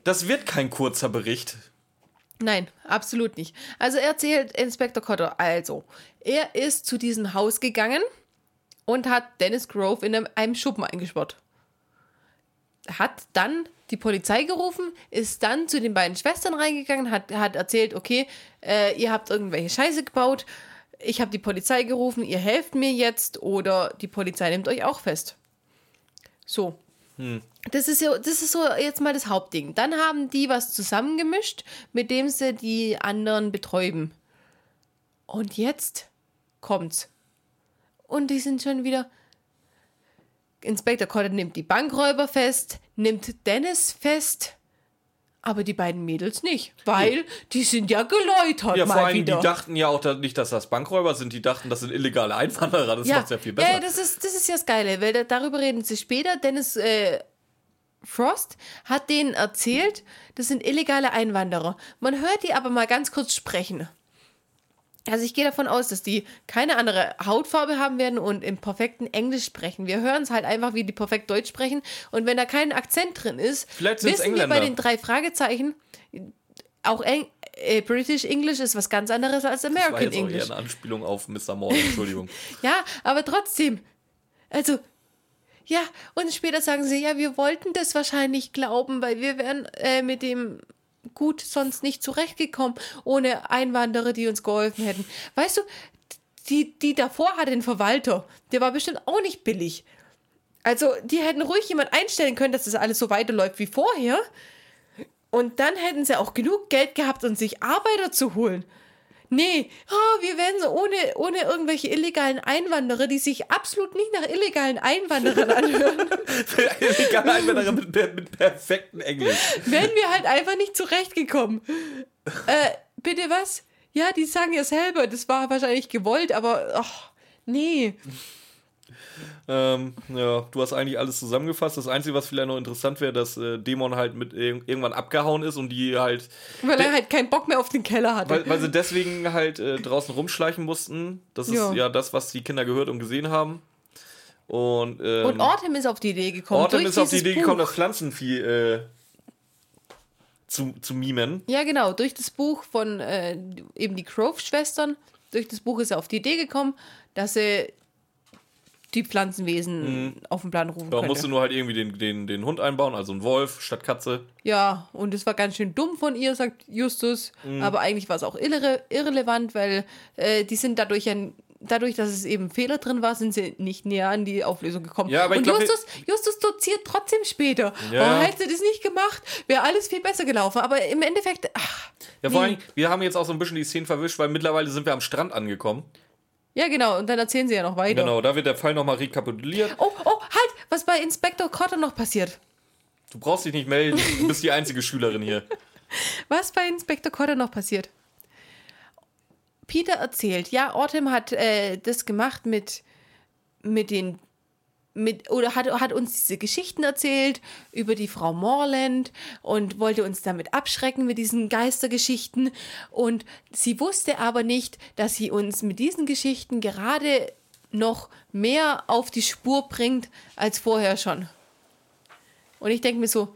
B: Das wird kein kurzer Bericht.
A: Nein, absolut nicht. Also erzählt Inspektor Cotter, also, er ist zu diesem Haus gegangen und hat Dennis Grove in einem, einem Schuppen eingesperrt. Hat dann die Polizei gerufen, ist dann zu den beiden Schwestern reingegangen, hat, hat erzählt, okay, äh, ihr habt irgendwelche Scheiße gebaut, ich habe die Polizei gerufen, ihr helft mir jetzt oder die Polizei nimmt euch auch fest. So. Das ist, so, das ist so jetzt mal das Hauptding. Dann haben die was zusammengemischt, mit dem sie die anderen betäuben. Und jetzt kommt's. Und die sind schon wieder. Inspektor Cotter nimmt die Bankräuber fest, nimmt Dennis fest, aber die beiden Mädels nicht, weil die sind ja geläutert
B: Ja, vor allem,
A: wieder.
B: die dachten ja auch nicht, dass das Bankräuber sind, die dachten, das sind illegale Einwanderer. Das macht's ja viel besser.
A: Ja, das ist, das ist ja das Geile, weil da, darüber reden sie später. Dennis äh, Frost hat denen erzählt, das sind illegale Einwanderer. Man hört die aber mal ganz kurz sprechen. Also ich gehe davon aus, dass die keine andere Hautfarbe haben werden und im perfekten Englisch sprechen. Wir hören es halt einfach, wie die perfekt Deutsch sprechen. Und wenn da kein Akzent drin ist, wissen wir bei den drei Fragezeichen, auch Eng äh, British English ist was ganz anderes als
B: das war
A: American
B: jetzt
A: English.
B: eine Anspielung auf Mr. Morgan, Entschuldigung.
A: Ja, aber trotzdem. Also, ja, und später sagen sie, ja, wir wollten das wahrscheinlich glauben, weil wir wären äh, mit dem gut sonst nicht zurechtgekommen, ohne Einwanderer, die uns geholfen hätten. Weißt du, die, die davor hatte den Verwalter, der war bestimmt auch nicht billig. Also, die hätten ruhig jemand einstellen können, dass das alles so weiterläuft wie vorher. Und dann hätten sie auch genug Geld gehabt, um sich Arbeiter zu holen. Nee, oh, wir werden so ohne, ohne irgendwelche illegalen Einwanderer, die sich absolut nicht nach illegalen Einwanderern anhören,
B: illegale Einwanderer mit, mit perfektem Englisch.
A: wären wir halt einfach nicht zurechtgekommen. Äh, bitte was? Ja, die sagen ja selber, das war wahrscheinlich gewollt, aber ach, nee.
B: Ähm, ja, du hast eigentlich alles zusammengefasst. Das Einzige, was vielleicht noch interessant wäre, dass äh, Dämon halt mit irg- irgendwann abgehauen ist und die halt,
A: Weil er halt keinen Bock mehr auf den Keller hatte.
B: weil, weil sie deswegen halt äh, draußen rumschleichen mussten. Das ist
A: Ja.
B: ja. das, was die Kinder gehört und gesehen haben. Und, ähm,
A: Und Ortem ist auf die Idee gekommen.
B: Ortem ist auf die Idee
A: Buch.
B: gekommen, das Pflanzenvieh äh, zu, zu mimen.
A: Ja, genau, durch das Buch von äh, eben die Grove-Schwestern, durch das Buch ist er auf die Idee gekommen, dass er die Pflanzenwesen auf den Plan rufen
B: Da
A: könnte.
B: musst du nur halt irgendwie den, den, den Hund einbauen, also einen Wolf statt Katze.
A: Ja, und es war ganz schön dumm von ihr, sagt Justus,
B: Mhm.
A: aber eigentlich war es auch irre irrelevant, weil äh, die sind dadurch ja dadurch, dass es eben Fehler drin war, sind sie nicht näher an die Auflösung gekommen.
B: Ja, aber
A: Und
B: glaub,
A: Justus, Justus doziert trotzdem später.
B: Ja.
A: Oh, hätte sie das nicht gemacht, wäre alles viel besser gelaufen. Aber im Endeffekt, ach,
B: Ja, vor allem, wir haben jetzt auch so ein bisschen die Szenen verwischt, weil mittlerweile sind wir am Strand angekommen.
A: Ja genau, und dann erzählen sie ja noch weiter.
B: Genau, da wird der Fall nochmal rekapituliert.
A: Oh, oh, halt, was bei Inspektor Cotter noch passiert.
B: Du brauchst dich nicht melden, du bist die einzige Schülerin hier.
A: Was bei Inspektor Cotter noch passiert? Peter erzählt, ja, Autumn hat äh, das gemacht mit, mit den mit, oder hat, hat uns diese Geschichten erzählt über die Frau Morland und wollte uns damit abschrecken mit diesen Geistergeschichten. Und sie wusste aber nicht, dass sie uns mit diesen Geschichten gerade noch mehr auf die Spur bringt als vorher schon. Und ich denke mir so,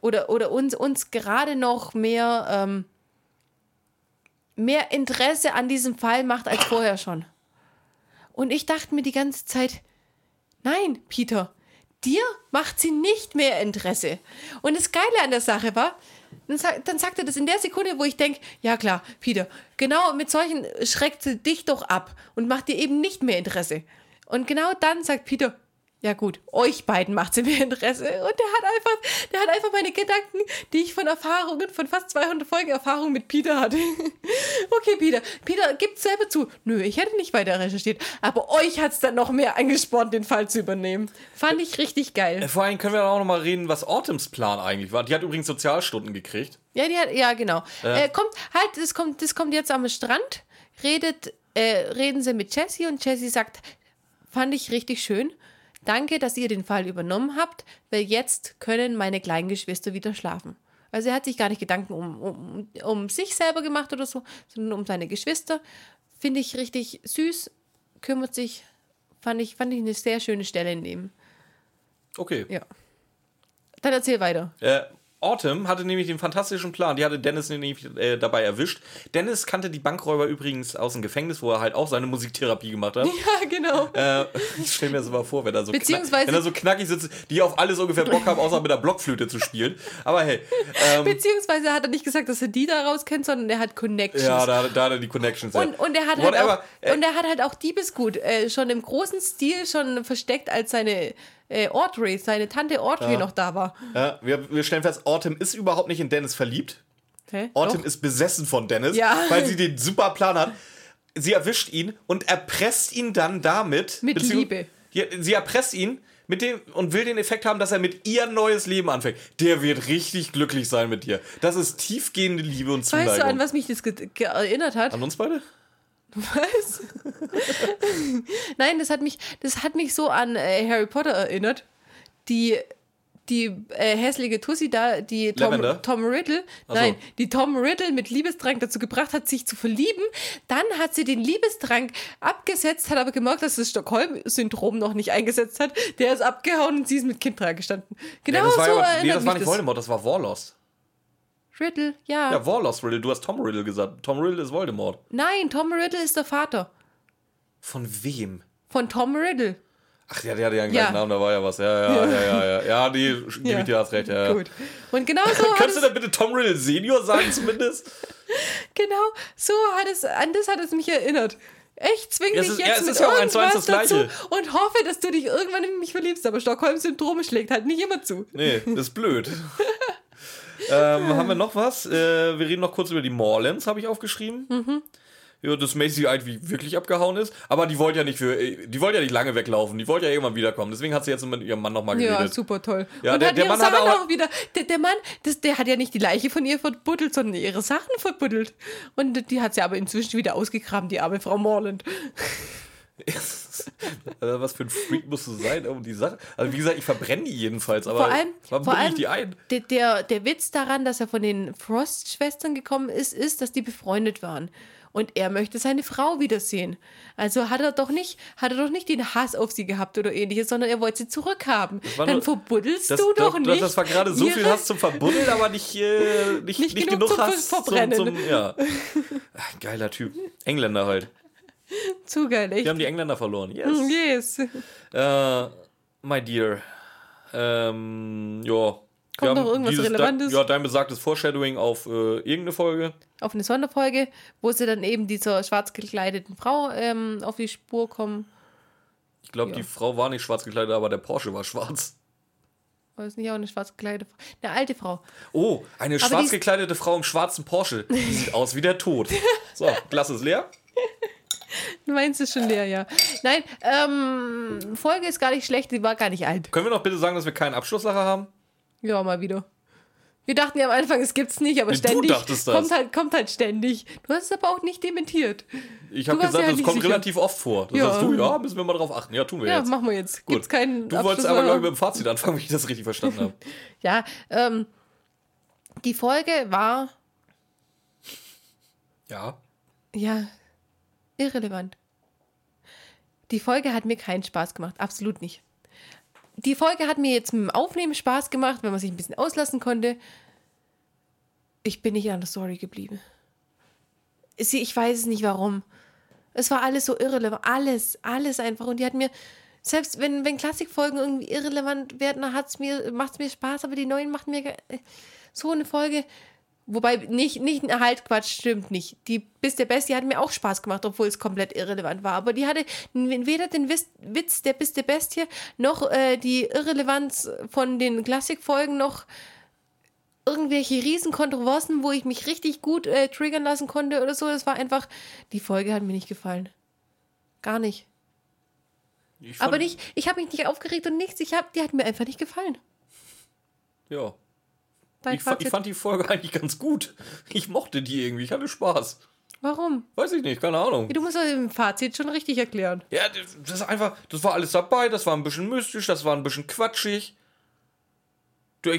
A: oder, oder uns, uns gerade noch mehr, ähm, mehr Interesse an diesem Fall macht als vorher schon. Und ich dachte mir die ganze Zeit, nein, Peter, dir macht sie nicht mehr Interesse. Und das Geile an der Sache war, dann, dann sagt er das in der Sekunde, wo ich denke, ja klar, Peter, genau mit solchen schreckt sie dich doch ab und macht dir eben nicht mehr Interesse. Und genau dann sagt Peter, ja gut, euch beiden macht sie mehr Interesse. Und der hat einfach, der hat einfach meine Gedanken, die ich von Erfahrungen, von fast 200 Folgen Erfahrung mit Peter hatte. okay, Peter, Peter gibt selber zu. Nö, ich hätte nicht weiter recherchiert. Aber euch hat es dann noch mehr angespornt, den Fall zu übernehmen. Fand ich richtig geil.
B: Vor allem können wir auch nochmal reden, was Autumns Plan eigentlich war. Die hat übrigens Sozialstunden gekriegt.
A: Ja, die hat, ja, genau. Äh, kommt, halt, das kommt, das kommt jetzt am Strand, redet, äh, reden sie mit Jessie und Jessie sagt, fand ich richtig schön. Danke, dass ihr den Fall übernommen habt, weil jetzt können meine kleinen Geschwister wieder schlafen. Also er hat sich gar nicht Gedanken um, um, um sich selber gemacht oder so, sondern um seine Geschwister. Finde ich richtig süß, kümmert sich, fand ich, fand ich eine sehr schöne Stelle in dem.
B: Okay.
A: Ja. Dann erzähl weiter.
B: Äh, Autumn hatte nämlich den fantastischen Plan. Die hatte Dennis nämlich äh, dabei erwischt. Dennis kannte die Bankräuber übrigens aus dem Gefängnis, wo er halt auch seine Musiktherapie gemacht hat.
A: Ja, genau.
B: Äh, ich stelle mir das mal vor, wenn er so,
A: Beziehungsweise-
B: wenn er so knackig sitzt, die auf alles ungefähr Bock haben, außer mit der Blockflöte zu spielen. Aber hey, ähm,
A: Beziehungsweise hat er nicht gesagt, dass er die daraus kennt, sondern er hat Connections.
B: ja, da, da hat er die Connections. ja.
A: und, und, er hat halt auch, und er hat halt auch Diebesgut äh, schon im großen Stil schon versteckt, als seine äh, Audrey, seine Tante Audrey noch da war.
B: Ja, wir, wir stellen fest, Autumn ist überhaupt nicht in Dennis verliebt.
A: Hä?
B: Autumn
A: Doch.
B: ist besessen von Dennis,
A: Ja.
B: weil sie den super Plan hat. Sie erwischt ihn und erpresst ihn dann damit.
A: Mit Liebe.
B: Ja, sie erpresst ihn mit dem und will den Effekt haben, dass er mit ihr ein neues Leben anfängt. Der wird richtig glücklich sein mit dir. Das ist tiefgehende Liebe und Zuneigung.
A: Weißt du, an was mich das erinnert hat?
B: An uns beide?
A: Was? Nein, das hat mich, das hat mich so an äh, Harry Potter erinnert. Die, die äh, hässliche Tussi da, die Tom? Tom Riddle,
B: so.
A: nein, die Tom Riddle mit Liebesdrang dazu gebracht hat, sich zu verlieben. Dann hat sie den Liebesdrang abgesetzt, hat aber gemerkt, dass das Stockholm-Syndrom noch nicht eingesetzt hat. Der ist abgehauen und sie ist mit Kind dran gestanden. Genau
B: Ja, das war
A: so
B: ja, aber- nee, das war nicht
A: das.
B: Voldemort, das war Warlost.
A: Riddle, ja.
B: Ja, Warlost Riddle. Du hast Tom Riddle gesagt. Tom Riddle ist Voldemort.
A: Nein, Tom Riddle ist der Vater
B: Von wem?
A: von Tom Riddle.
B: Ach, der, der hatte ja einen
A: Ja.
B: gleichen Namen, da war ja was. Ja, ja, ja, ja, ja. Ja, nee, gebe
A: Ja.
B: ich dir hast recht. Ja, ja.
A: Gut. Und genau so
B: Kannst du da bitte Tom Riddle Senior sagen zumindest?
A: genau so hat es, an das hat es mich erinnert. Ich zwing
B: Ja, es
A: dich
B: ja,
A: jetzt
B: es
A: mit
B: ja
A: irgendwas
B: das
A: dazu und hoffe, dass du dich irgendwann in mich verliebst. Aber Stockholm-Syndrom schlägt halt nicht immer zu.
B: Nee, das ist blöd. ähm, haben wir noch was? Äh, wir reden noch kurz über die Morlands, habe ich aufgeschrieben.
A: Mhm.
B: Ja, dass Macy eigentlich wirklich abgehauen ist. Aber die wollte ja nicht für, die wollte ja nicht lange weglaufen. Die wollte ja irgendwann wiederkommen. Deswegen hat sie jetzt mit ihrem Mann nochmal
A: Ja,
B: geredet.
A: super toll.
B: Ja,
A: und
B: der-
A: hat
B: der
A: ihre
B: Mann hat
A: Sachen
B: auch-
A: auch wieder. Der, der Mann, das, der hat ja nicht die Leiche von ihr verbuddelt, sondern ihre Sachen verbuddelt. Und die hat sie aber inzwischen wieder ausgegraben, die arme Frau Morland.
B: also, was für ein Freak musst du sein, um die Sache. Also wie gesagt, ich verbrenne die jedenfalls, aber
A: Vor allem,
B: warum
A: vor
B: bringe ich
A: allem
B: die ein?
A: Der, der, der Witz daran, dass er von den Frost-Schwestern gekommen ist, ist, dass die befreundet waren. Und er möchte seine Frau wiedersehen. Also hat er doch nicht, hat er doch nicht den Hass auf sie gehabt oder ähnliches, sondern er wollte sie zurückhaben. Dann
B: nur-
A: verbuddelst
B: Das,
A: du doch
B: das,
A: nicht.
B: das war gerade so viel Hass zum Verbuddeln, aber nicht, äh, nicht, nicht,
A: Nicht
B: genug,
A: genug zum
B: Hass
A: Verbrennen.
B: Zum, zum, ja. Ach, geiler Typ. Engländer halt.
A: Zu geil, echt.
B: Wir haben die Engländer verloren. Yes.
A: Yes.
B: Äh, my dear. Ähm, ja.
A: Kommt noch irgendwas
B: dieses-
A: Relevantes?
B: Ja, dein besagtes Foreshadowing auf äh, irgendeine Folge.
A: Auf eine Sonderfolge, wo sie dann eben dieser schwarz gekleideten Frau ähm, auf die Spur kommen.
B: Ich glaube,
A: Ja.
B: die Frau war nicht schwarz gekleidet, aber der Porsche war schwarz.
A: War das nicht auch eine schwarz gekleidete Frau? Eine alte Frau.
B: Oh, eine
A: Aber
B: schwarz gekleidete Frau im schwarzen Porsche. Die sieht aus wie der Tod. So, Glas ist leer.
A: Du meinst es schon leer, ja. Nein, ähm, Folge ist gar nicht schlecht, die war gar nicht alt.
B: Können wir noch bitte sagen, dass wir keinen Abschlusslacher haben?
A: Ja, mal wieder. Wir dachten ja am Anfang, es gibt's nicht, aber
B: Nee, du
A: ständig.
B: dachtest das.
A: Kommt halt, kommt halt ständig. Du hast es aber auch nicht dementiert.
B: Ich habe
A: Du
B: gesagt,
A: ja
B: das kommt
A: sicher.
B: relativ oft vor. Das
A: Ja.
B: sagst du, ja, müssen wir mal drauf achten. Ja, tun wir
A: Ja,
B: jetzt.
A: machen wir jetzt.
B: Gut.
A: Gibt's keinen
B: Du wolltest aber, glaube ich, mit dem Fazit anfangen, wenn ich das richtig verstanden habe.
A: Ja, ähm, die Folge war,
B: Ja.
A: ja, irrelevant. Die Folge hat mir keinen Spaß gemacht, absolut nicht. Die Folge hat mir jetzt mit dem Aufnehmen Spaß gemacht, wenn man sich ein bisschen auslassen konnte. Ich bin nicht an der Story geblieben. Sie, ich weiß es nicht warum. Es war alles so irrelevant. Alles, alles einfach. Und die hat mir, selbst wenn, wenn Klassikfolgen irgendwie irrelevant werden, macht es mir Spaß, aber die neuen machen mir ge- so eine Folge. Wobei, nicht, nicht, halt, Quatsch, stimmt nicht. Die Bis der Bestie hat mir auch Spaß gemacht, obwohl es komplett irrelevant war. Aber die hatte weder den Witz, der Bis der Bestie, noch äh, die Irrelevanz von den Klassikfolgen, noch irgendwelche riesen Kontroversen, wo ich mich richtig gut äh, triggern lassen konnte oder so. Es war einfach, die Folge hat mir nicht gefallen. Gar nicht. Aber nicht, ich habe mich nicht aufgeregt und nichts. Ich hab, die hat mir einfach nicht gefallen.
B: Ja.
A: Dein
B: Ich, fa- ich
A: Fazit.
B: fand die Folge eigentlich ganz gut. Ich mochte die irgendwie. Ich hatte Spaß.
A: Warum?
B: Weiß ich nicht, keine Ahnung.
A: Du musst das im Fazit schon richtig erklären.
B: Ja, das ist einfach, das war alles dabei, das war ein bisschen mystisch, das war ein bisschen quatschig.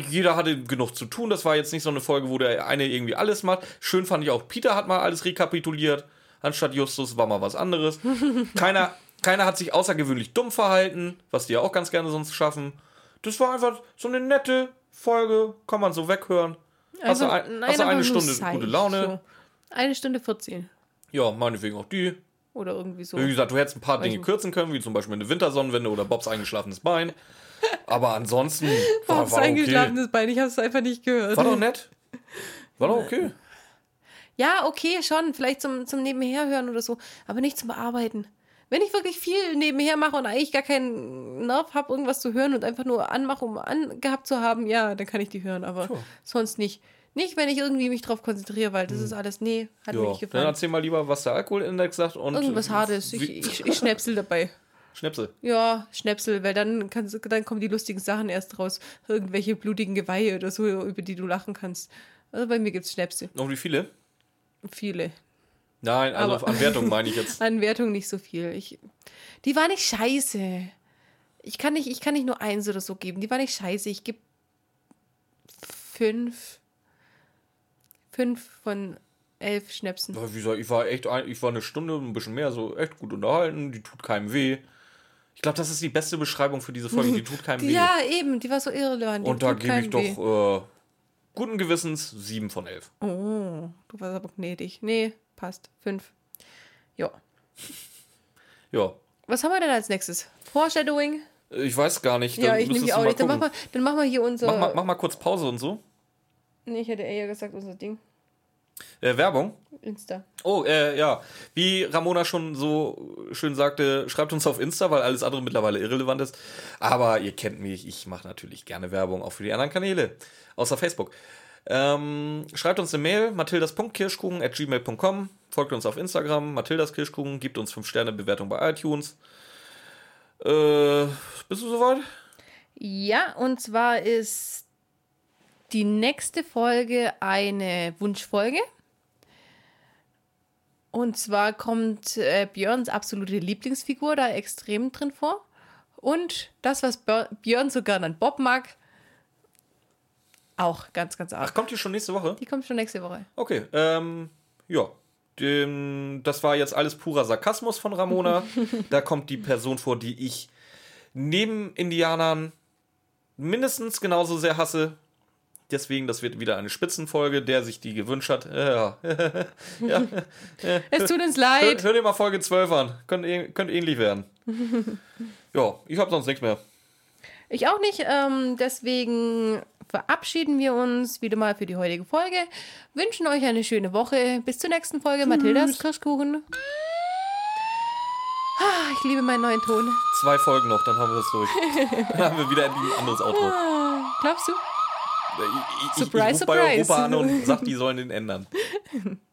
B: Jeder hatte genug zu tun, das war jetzt nicht so eine Folge, wo der eine irgendwie alles macht. Schön fand ich auch, Peter hat mal alles rekapituliert, anstatt Justus war mal was anderes. keiner, keiner hat sich außergewöhnlich dumm verhalten, was die ja auch ganz gerne sonst schaffen. Das war einfach so eine nette Folge, kann man so weghören. Hast du, ein,
A: nein,
B: hast du eine Stunde
A: seicht,
B: gute Laune?
A: So. Eine Stunde 14.
B: Ja, meinetwegen auch die.
A: Oder irgendwie so.
B: Wie gesagt, du hättest ein paar Dinge kürzen können, wie zum Beispiel eine Wintersonnenwende oder Bobs eingeschlafenes Bein. Aber ansonsten war,
A: Bobs
B: war okay.
A: eingeschlafenes Bein, ich habe es einfach nicht gehört.
B: War doch nett. War doch okay.
A: Ja, okay, schon. Vielleicht zum, zum Nebenherhören oder so. Aber nicht zum Bearbeiten. Wenn ich wirklich viel nebenher mache und eigentlich gar keinen Nerv habe, irgendwas zu hören und einfach nur anmache, um angehabt zu haben, ja, dann kann ich die hören. Aber
B: Tja.
A: sonst nicht. Nicht, wenn ich irgendwie mich drauf konzentriere, weil das ist alles, nee, hat mir
B: Ja,
A: nicht
B: dann
A: gefallen.
B: erzähl mal lieber, was der Alkoholindex sagt. Und
A: Irgendwas Hartes. Ich, ich, ich schnäpsel dabei.
B: Schnäpsel.
A: Ja, Schnäpsel, weil dann, kannst, dann kommen die lustigen Sachen erst raus. Irgendwelche blutigen Geweihe oder so, über die du lachen kannst. Also bei mir gibt es Schnäpsel.
B: Und wie viele?
A: Viele.
B: Nein, also
A: Aber-
B: an Wertung meine ich jetzt.
A: An Wertung nicht so viel. Ich, die war nicht scheiße. Ich kann, nicht, ich kann nicht nur eins oder so geben. Die war nicht scheiße. Ich gebe fünf. Fünf von elf Schnäpsen.
B: Ja, Wie gesagt, ich war echt, ein, ich war eine Stunde, ein bisschen mehr, so echt gut unterhalten. Die tut keinem weh. Ich glaube, das ist die beste Beschreibung für diese Folge. Die tut keinem weh.
A: Ja, eben. Die war so irrelevant. Die
B: Und da gebe ich doch äh, guten Gewissens sieben von elf.
A: Oh, du warst aber gnädig. Nee, passt. Fünf. Ja.
B: Ja.
A: Was haben wir denn als nächstes? Foreshadowing?
B: Ich weiß gar nicht.
A: Ja,
B: dann
A: ich nehme die auch nicht. Dann machen, wir, dann machen wir hier unser.
B: Mach mal, mach mal kurz Pause und so.
A: Nee, ich hätte eher gesagt, unser Ding.
B: Äh, Werbung.
A: Insta.
B: Oh, äh, ja. Wie Ramona schon so schön sagte, schreibt uns auf Insta, weil alles andere mittlerweile irrelevant ist. Aber ihr kennt mich, ich mache natürlich gerne Werbung, auch für die anderen Kanäle, außer Facebook. Ähm, schreibt uns eine Mail, mathildas.kirschkuchen at gmail.com, folgt uns auf Instagram, mathildaskirschkuchen, gibt uns 5 Sterne Bewertung bei iTunes. Äh, bist du soweit?
A: Ja, und zwar ist die nächste Folge eine Wunschfolge. Und zwar kommt äh, Björns absolute Lieblingsfigur da extrem drin vor. Und das, was Björn so gern an Bob mag, auch ganz, ganz
B: Ach,
A: arg.
B: kommt die schon nächste Woche?
A: Die kommt schon nächste Woche.
B: Okay, ähm, ja. Das war jetzt alles purer Sarkasmus von Ramona. da kommt die Person vor, die ich neben Indianern mindestens genauso sehr hasse. Deswegen, das wird wieder eine Spitzenfolge, der sich die gewünscht hat. Ja. ja.
A: Es tut uns leid.
B: hör dir mal Folge 12 an. Könnte, ähn- könnte ähnlich werden. ja, ich habe sonst nichts mehr.
A: Ich auch nicht. Ähm, deswegen verabschieden wir uns wieder mal für die heutige Folge. Wünschen euch eine schöne Woche. Bis zur nächsten Folge. Mathildas Kirschkuchen. Ah, ich liebe meinen neuen Ton.
B: Zwei Folgen noch, dann haben wir das durch. dann haben wir wieder ein anderes Outro.
A: Glaubst du?
B: Ich, ich,
A: Surprise,
B: ich bei
A: surprise.
B: Europa an und sag, die sollen den ändern.